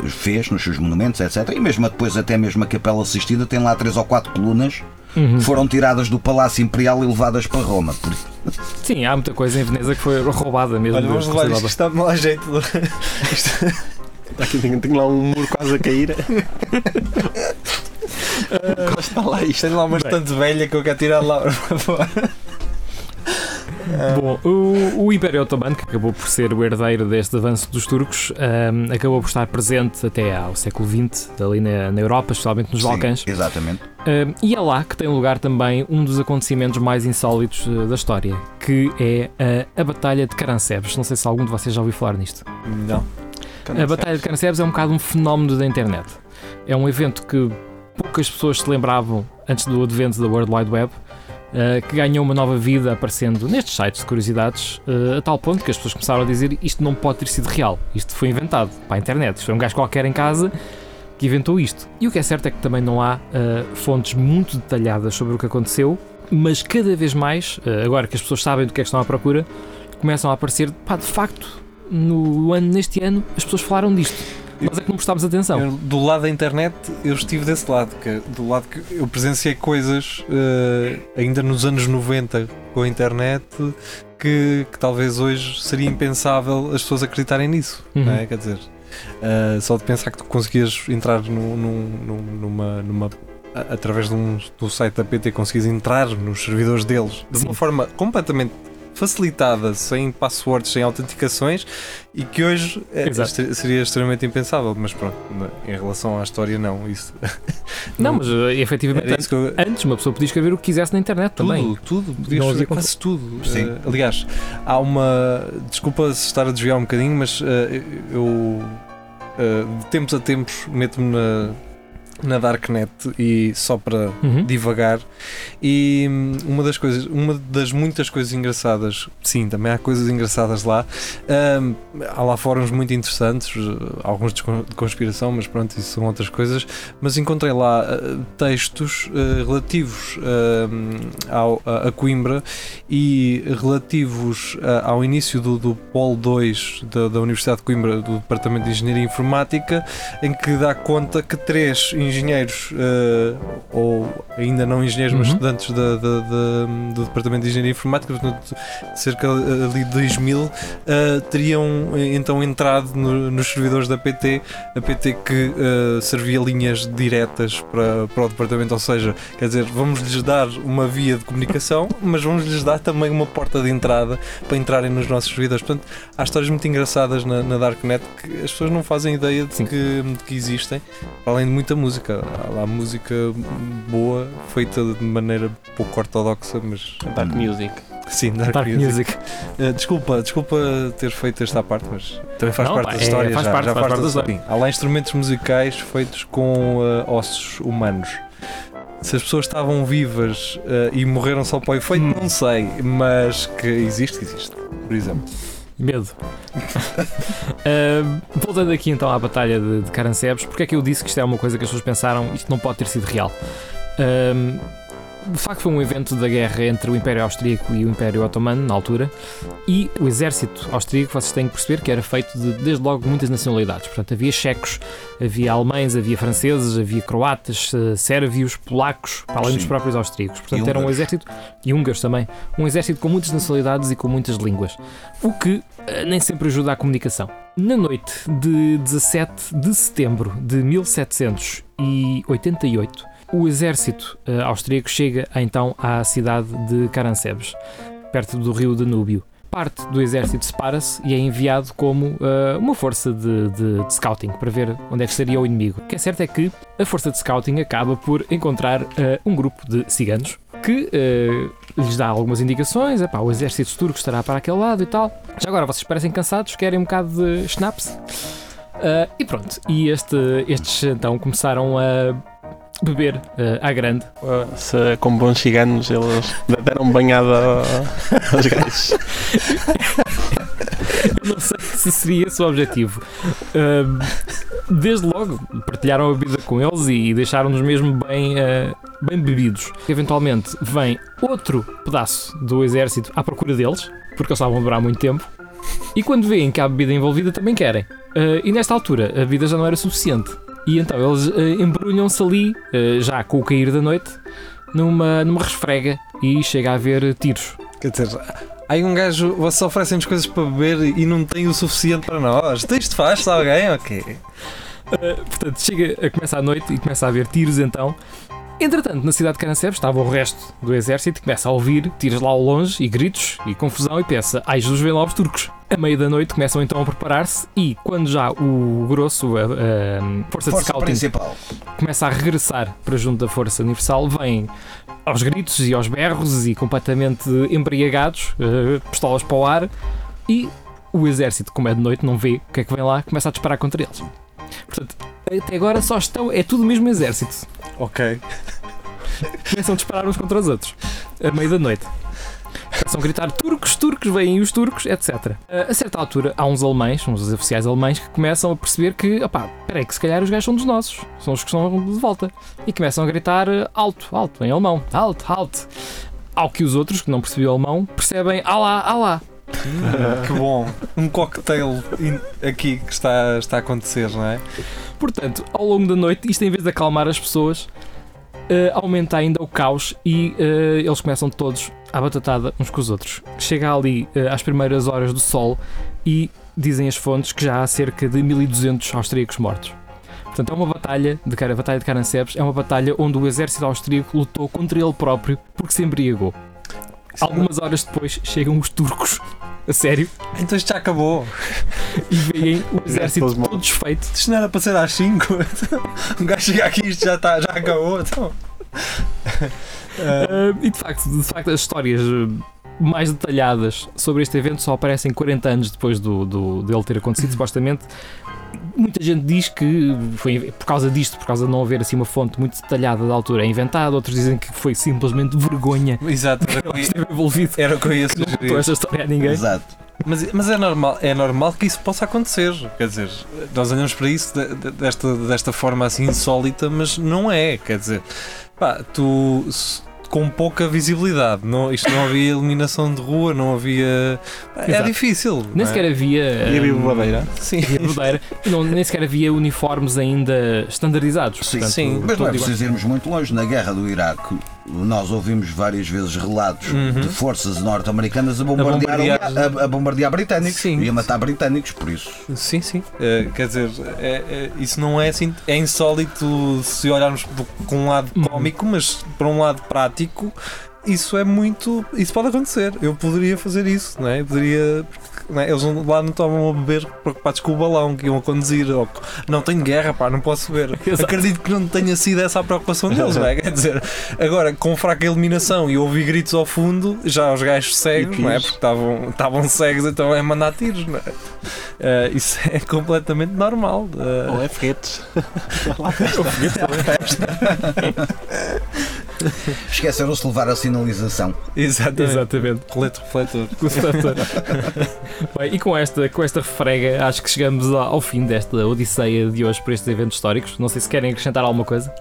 D: fez nos seus monumentos, etc. E mesmo depois até mesmo a Capela Assistida tem lá três ou quatro colunas
A: Uhum.
D: que foram tiradas do Palácio Imperial e levadas para Roma. Por-
A: Sim, há muita coisa em Veneza que foi roubada mesmo.
B: Olha, vamos levar isto, está de mau jeito.
C: Aqui tem, tem lá um muro quase a cair. Costa lá isto.
B: Tenho lá uma estante velha que eu quero tirar lá para fora.
A: Bom, o, o Império Otomano, que acabou por ser o herdeiro deste avanço dos turcos, ahm, acabou por estar presente até ao século XX, ali na, na Europa, especialmente nos
D: Sim,
A: Balcãs.
D: Exatamente.
A: Ahm, e é lá que tem lugar também um dos acontecimentos mais insólitos eh, da história, que é a, a Batalha de Caransebes. Não sei se algum de vocês já ouviu falar nisto.
B: Não.
A: A Batalha de Caransebes é um bocado um fenómeno da internet. É um evento que poucas pessoas se lembravam antes do advento da World Wide Web, eh, que ganhou uma nova vida aparecendo nestes sites de curiosidades, eh, a tal ponto que as pessoas começaram a dizer isto não pode ter sido real, isto foi inventado para a internet, isto foi um gajo qualquer em casa que inventou isto. E o que é certo é que também não há eh, fontes muito detalhadas sobre o que aconteceu, mas cada vez mais, agora que as pessoas sabem do que é que estão à procura, começam a aparecer, pá, de facto, no ano, neste ano, as pessoas falaram disto. Nós é que não prestámos atenção.
B: Eu, do lado da internet, eu estive desse lado, que é do lado que eu presenciei coisas eh, ainda nos anos 90 com a internet que, que talvez hoje seria impensável as pessoas acreditarem nisso.
A: Uhum.
B: Não é? Quer dizer, eh, só de pensar que tu conseguias entrar num- num- num- numa. numa através de um, do site da PT conseguias entrar nos servidores deles de
A: Sim.
B: uma forma completamente facilitada, sem passwords, sem autenticações e que hoje é, seria extremamente impensável, mas pronto, na- em relação à história não, isso
A: Não, mas uh, efetivamente,
B: que eu,
A: antes uma pessoa podia escrever o que quisesse na internet
B: tudo,
A: também.
B: tudo, podias
A: Não
B: fazer
A: havia
B: quase tudo.
D: Sim.
B: Eh, aliás, há uma. Desculpa se estar a desviar um bocadinho, mas eh, eu eh, de tempos a tempos meto-me na, na Darknet e só para
A: Uhum.
B: divagar. E hum, uma das coisas uma das muitas coisas engraçadas sim também há coisas engraçadas lá. Hum, há lá fóruns muito interessantes alguns de con- de conspiração mas pronto isso são outras coisas. Mas encontrei lá eh, textos eh, relativos hum, ao, a, a Coimbra e relativos eh, ao início do, do Polo 2 da, da Universidade de Coimbra do Departamento de Engenharia Informática em que dá conta que três engenheiros, eh, ou ainda não engenheiros, mas
A: Uhum.
B: estudantes da- da- da- do Departamento de Engenharia Informática, portanto, cerca ali de 2000, eh, teriam eh, então entrado no- nos servidores da PT, a PT que eh, servia linhas diretas para, para o Departamento, ou seja, quer dizer, vamos-lhes dar uma via de comunicação, mas vamos-lhes dar também uma porta de entrada para entrarem nos nossos servidores. Portanto, há histórias muito engraçadas na, na Darknet que as pessoas não fazem ideia de que, de que existem, para além de muita música. Há lá música boa, feita de maneira pouco ortodoxa, mas
C: Dark Music.
B: sim, Dark,
A: Dark
B: music.
A: Music.
B: Eh, desculpa, desculpa ter feito esta parte, mas também faz
A: Não,
B: parte
A: pá,
B: da
A: é-
B: história.
A: faz
B: já,
A: parte,
B: já
A: faz parte da
B: história. Sim, Há lá instrumentos musicais feitos com eh, ossos humanos. Se as pessoas estavam vivas eh, e morreram só para o efeito,
A: Hum.
B: não sei, mas que existe, existe. Por exemplo.
A: Medo. Ahm, voltando aqui então à batalha de, de Carancebes, porque é que eu disse que isto é uma coisa que as pessoas pensaram isto não pode ter sido real? Ahm, de facto foi um evento da guerra entre o Império Austríaco e o Império Otomano na altura e o exército austríaco, vocês têm que perceber que era feito de, desde logo, muitas nacionalidades. Portanto, havia checos, havia alemães, havia franceses, havia croatas, eh, sérvios, polacos, para além dos
D: Sim.
A: próprios austríacos. Portanto,
D: E
A: era um exército, e húngaros também, um exército com muitas nacionalidades e com muitas línguas. O que eh, nem sempre ajuda à comunicação. Na noite de 17 de setembro de 1788, o exército eh, austríaco chega então à cidade de Carancebes, perto do rio Danúbio. Parte do exército separa-se e é enviado como eh, uma força de, de- de scouting para ver onde é que estaria o inimigo. O que é certo é que a força de scouting acaba por encontrar eh, um grupo de ciganos que eh, lhes dá algumas indicações. Epá, o exército turco estará para aquele lado e tal. Já agora vocês parecem cansados, querem um bocado de schnapps? Ah, e pronto, e este- estes então começaram a beber ah, à grande.
C: Uh, Se com bons ciganos eles deram banhada aos gajos.
A: Não sei se seria esse o objetivo. Ah, desde logo, partilharam a bebida com eles e deixaram-nos mesmo bem, ah, bem bebidos. Eventualmente vem outro pedaço do exército à procura deles, porque eles estavam a durar muito tempo. E quando veem que há bebida envolvida, também querem. Ah, e nesta altura, a bebida já não era suficiente. E então eles ah, embrulham-se ali, ah, já com o cair da noite, numa, numa resfrega e chega a haver tiros.
B: Quer dizer, aí um gajo, vocês oferecem-nos coisas para beber e não tem o suficiente para nós. Então isto faz-se alguém? Ok.
A: Uh, portanto, chega, a começa a noite e começa a haver tiros então. Entretanto, na cidade de Carancebes estava o resto do exército e começa a ouvir tiros lá ao longe e gritos e confusão e pensa, ai Jesus, vem lá os turcos. A meia da noite começam então a preparar-se e quando já o grosso, a, a força, de
D: Força
A: scouting,
D: principal.
A: começa a regressar para junto da Força Universal, vêm aos gritos e aos berros e completamente embriagados, eh, pistolas para o ar, e o exército, como é de noite, não vê o que é que vem lá, começa a disparar contra eles. Portanto, até agora só estão, é tudo o mesmo exército.
B: Ok.
A: Começam a disparar uns contra os outros, a meio da noite. Começam a gritar turcos, turcos, vêm os turcos, etc. A certa altura, há uns alemães, uns oficiais alemães, que começam a perceber que, opá, peraí, que se calhar os gajos são dos nossos, são os que estão de volta. E começam a gritar eh, alto, alto, em alemão, alto, alto. Ao que os outros, que não percebiam alemão, percebem alá, alá.
B: que bom. Um cocktail aqui que está, está a acontecer, não é?
A: Portanto, ao longo da noite, isto em vez de acalmar as pessoas, eh, aumenta ainda o caos e eh, eles começam todos à batatada uns com os outros. Chega ali eh, às primeiras horas do sol e dizem as fontes que já há cerca de 1200 austríacos mortos. Portanto, é uma batalha, de cara, a batalha de Caransebes, é uma batalha onde o exército austríaco lutou contra ele próprio porque se embriagou. Algumas horas depois chegam os turcos, a sério,
B: Então isto já acabou.
A: e veem o exército todo desfeito.
B: Isto não era para ser às 5. Um gajo chega aqui e isto já, está, já acabou. Então. Ah,
A: Uh, e de facto, de facto, as histórias uh, mais detalhadas sobre este evento só aparecem 40 anos depois do, do, dele ter acontecido, supostamente. Muita gente diz que foi por causa disto, por causa de não haver assim uma fonte muito detalhada da altura, é inventado. Outros dizem que foi simplesmente vergonha
B: exato,
A: que
B: que
A: ele
B: eu ia-
A: esteve envolvido.
B: era o que eu ia
A: Que não
B: sugerir.
A: esta história a ninguém.
D: Exato.
B: Mas, mas é, normal, é normal que isso possa acontecer. Quer dizer, nós olhamos para isso de- de- desta, desta forma assim insólita, mas não é. Quer dizer, pá, tu com pouca visibilidade, não, isto não havia iluminação de rua, não havia. É
A: Exato.
B: difícil.
A: Nem
B: é?
A: sequer havia.
C: E a
A: um,
C: bibobadeira?
B: Sim.
A: havia bodeira, não, nem sequer havia uniformes ainda standardizados.
D: Sim,
A: portanto,
B: sim.
D: Mas não é
A: igual.
D: preciso irmos muito longe. Na guerra do Iraque, nós ouvimos várias vezes relatos
B: Uhum.
D: de forças norte-americanas a bombardear,
B: bombardear-
D: a, a bombardear britânicos
B: Sim.
D: e a matar britânicos, por isso.
B: Sim, sim. Eh, quer dizer, é- é- isso não é assim. É insólito se olharmos por- com um lado
A: Uhum.
B: cómico, mas para um lado prático, isso é muito. Isso pode acontecer. Eu poderia fazer isso, não é? Eu poderia. Porque, não é? Eles lá não estavam a beber preocupados com o balão que iam a conduzir. Ou, não tenho guerra, pá, não posso beber.
A: Exato.
B: Acredito que não tenha sido essa a preocupação deles, não é? Quer dizer, agora com fraca iluminação e ouvir gritos ao fundo, já os gajos cegos, não é? Porque estavam, estavam cegos, então é mandar tiros, não é? Eh, isso é completamente normal. Eh,
C: Ou é foguetes?
D: Esqueceram-se de levar a sinalização.
B: exatamente.
A: Exatamente.
B: Colete refletor.
A: Bem, e com esta, com esta refrega, acho que chegamos ao fim desta odisseia de hoje para estes eventos históricos. Não sei se querem acrescentar alguma coisa.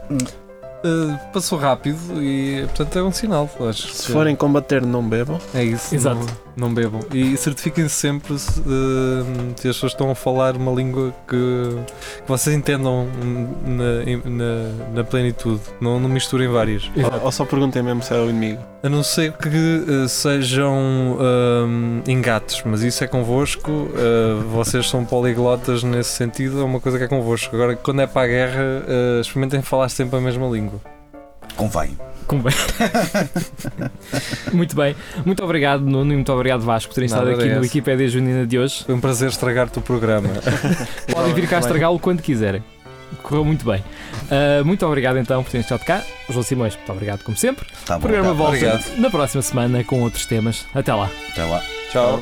B: Eh, passou rápido e, portanto, é um sinal. Acho
C: Se
B: que
C: forem combater, não bebam.
B: É isso.
A: Exato.
B: Não, não bebam. E certifiquem-se sempre se, eh, se as pessoas estão a falar uma língua que, que vocês entendam na, na, na plenitude. Não, não misturem várias.
C: Ou, ou só perguntem mesmo se era o inimigo.
B: A não ser que eh, sejam engates, mas isso é convosco. eh, vocês são poliglotas nesse sentido, é uma coisa que é convosco. Agora, quando é para a guerra, eh, experimentem falar sempre a mesma língua.
D: Convém.
A: Como muito bem. Muito obrigado, Nuno, e muito obrigado, Vasco, por terem estado aqui no. Wikipédia Junina de hoje.
B: Foi um prazer estragar-te o programa.
A: Podem vir cá estragá-lo quando quiserem. Correu muito bem. Ah, muito obrigado então por terem estado cá. João Simões, muito obrigado como sempre.
D: Tá
A: O
D: bom,
A: programa
D: tá.
A: volta
B: Obrigado.
A: na próxima semana com outros temas. Até lá.
D: Até lá.
B: Tchau.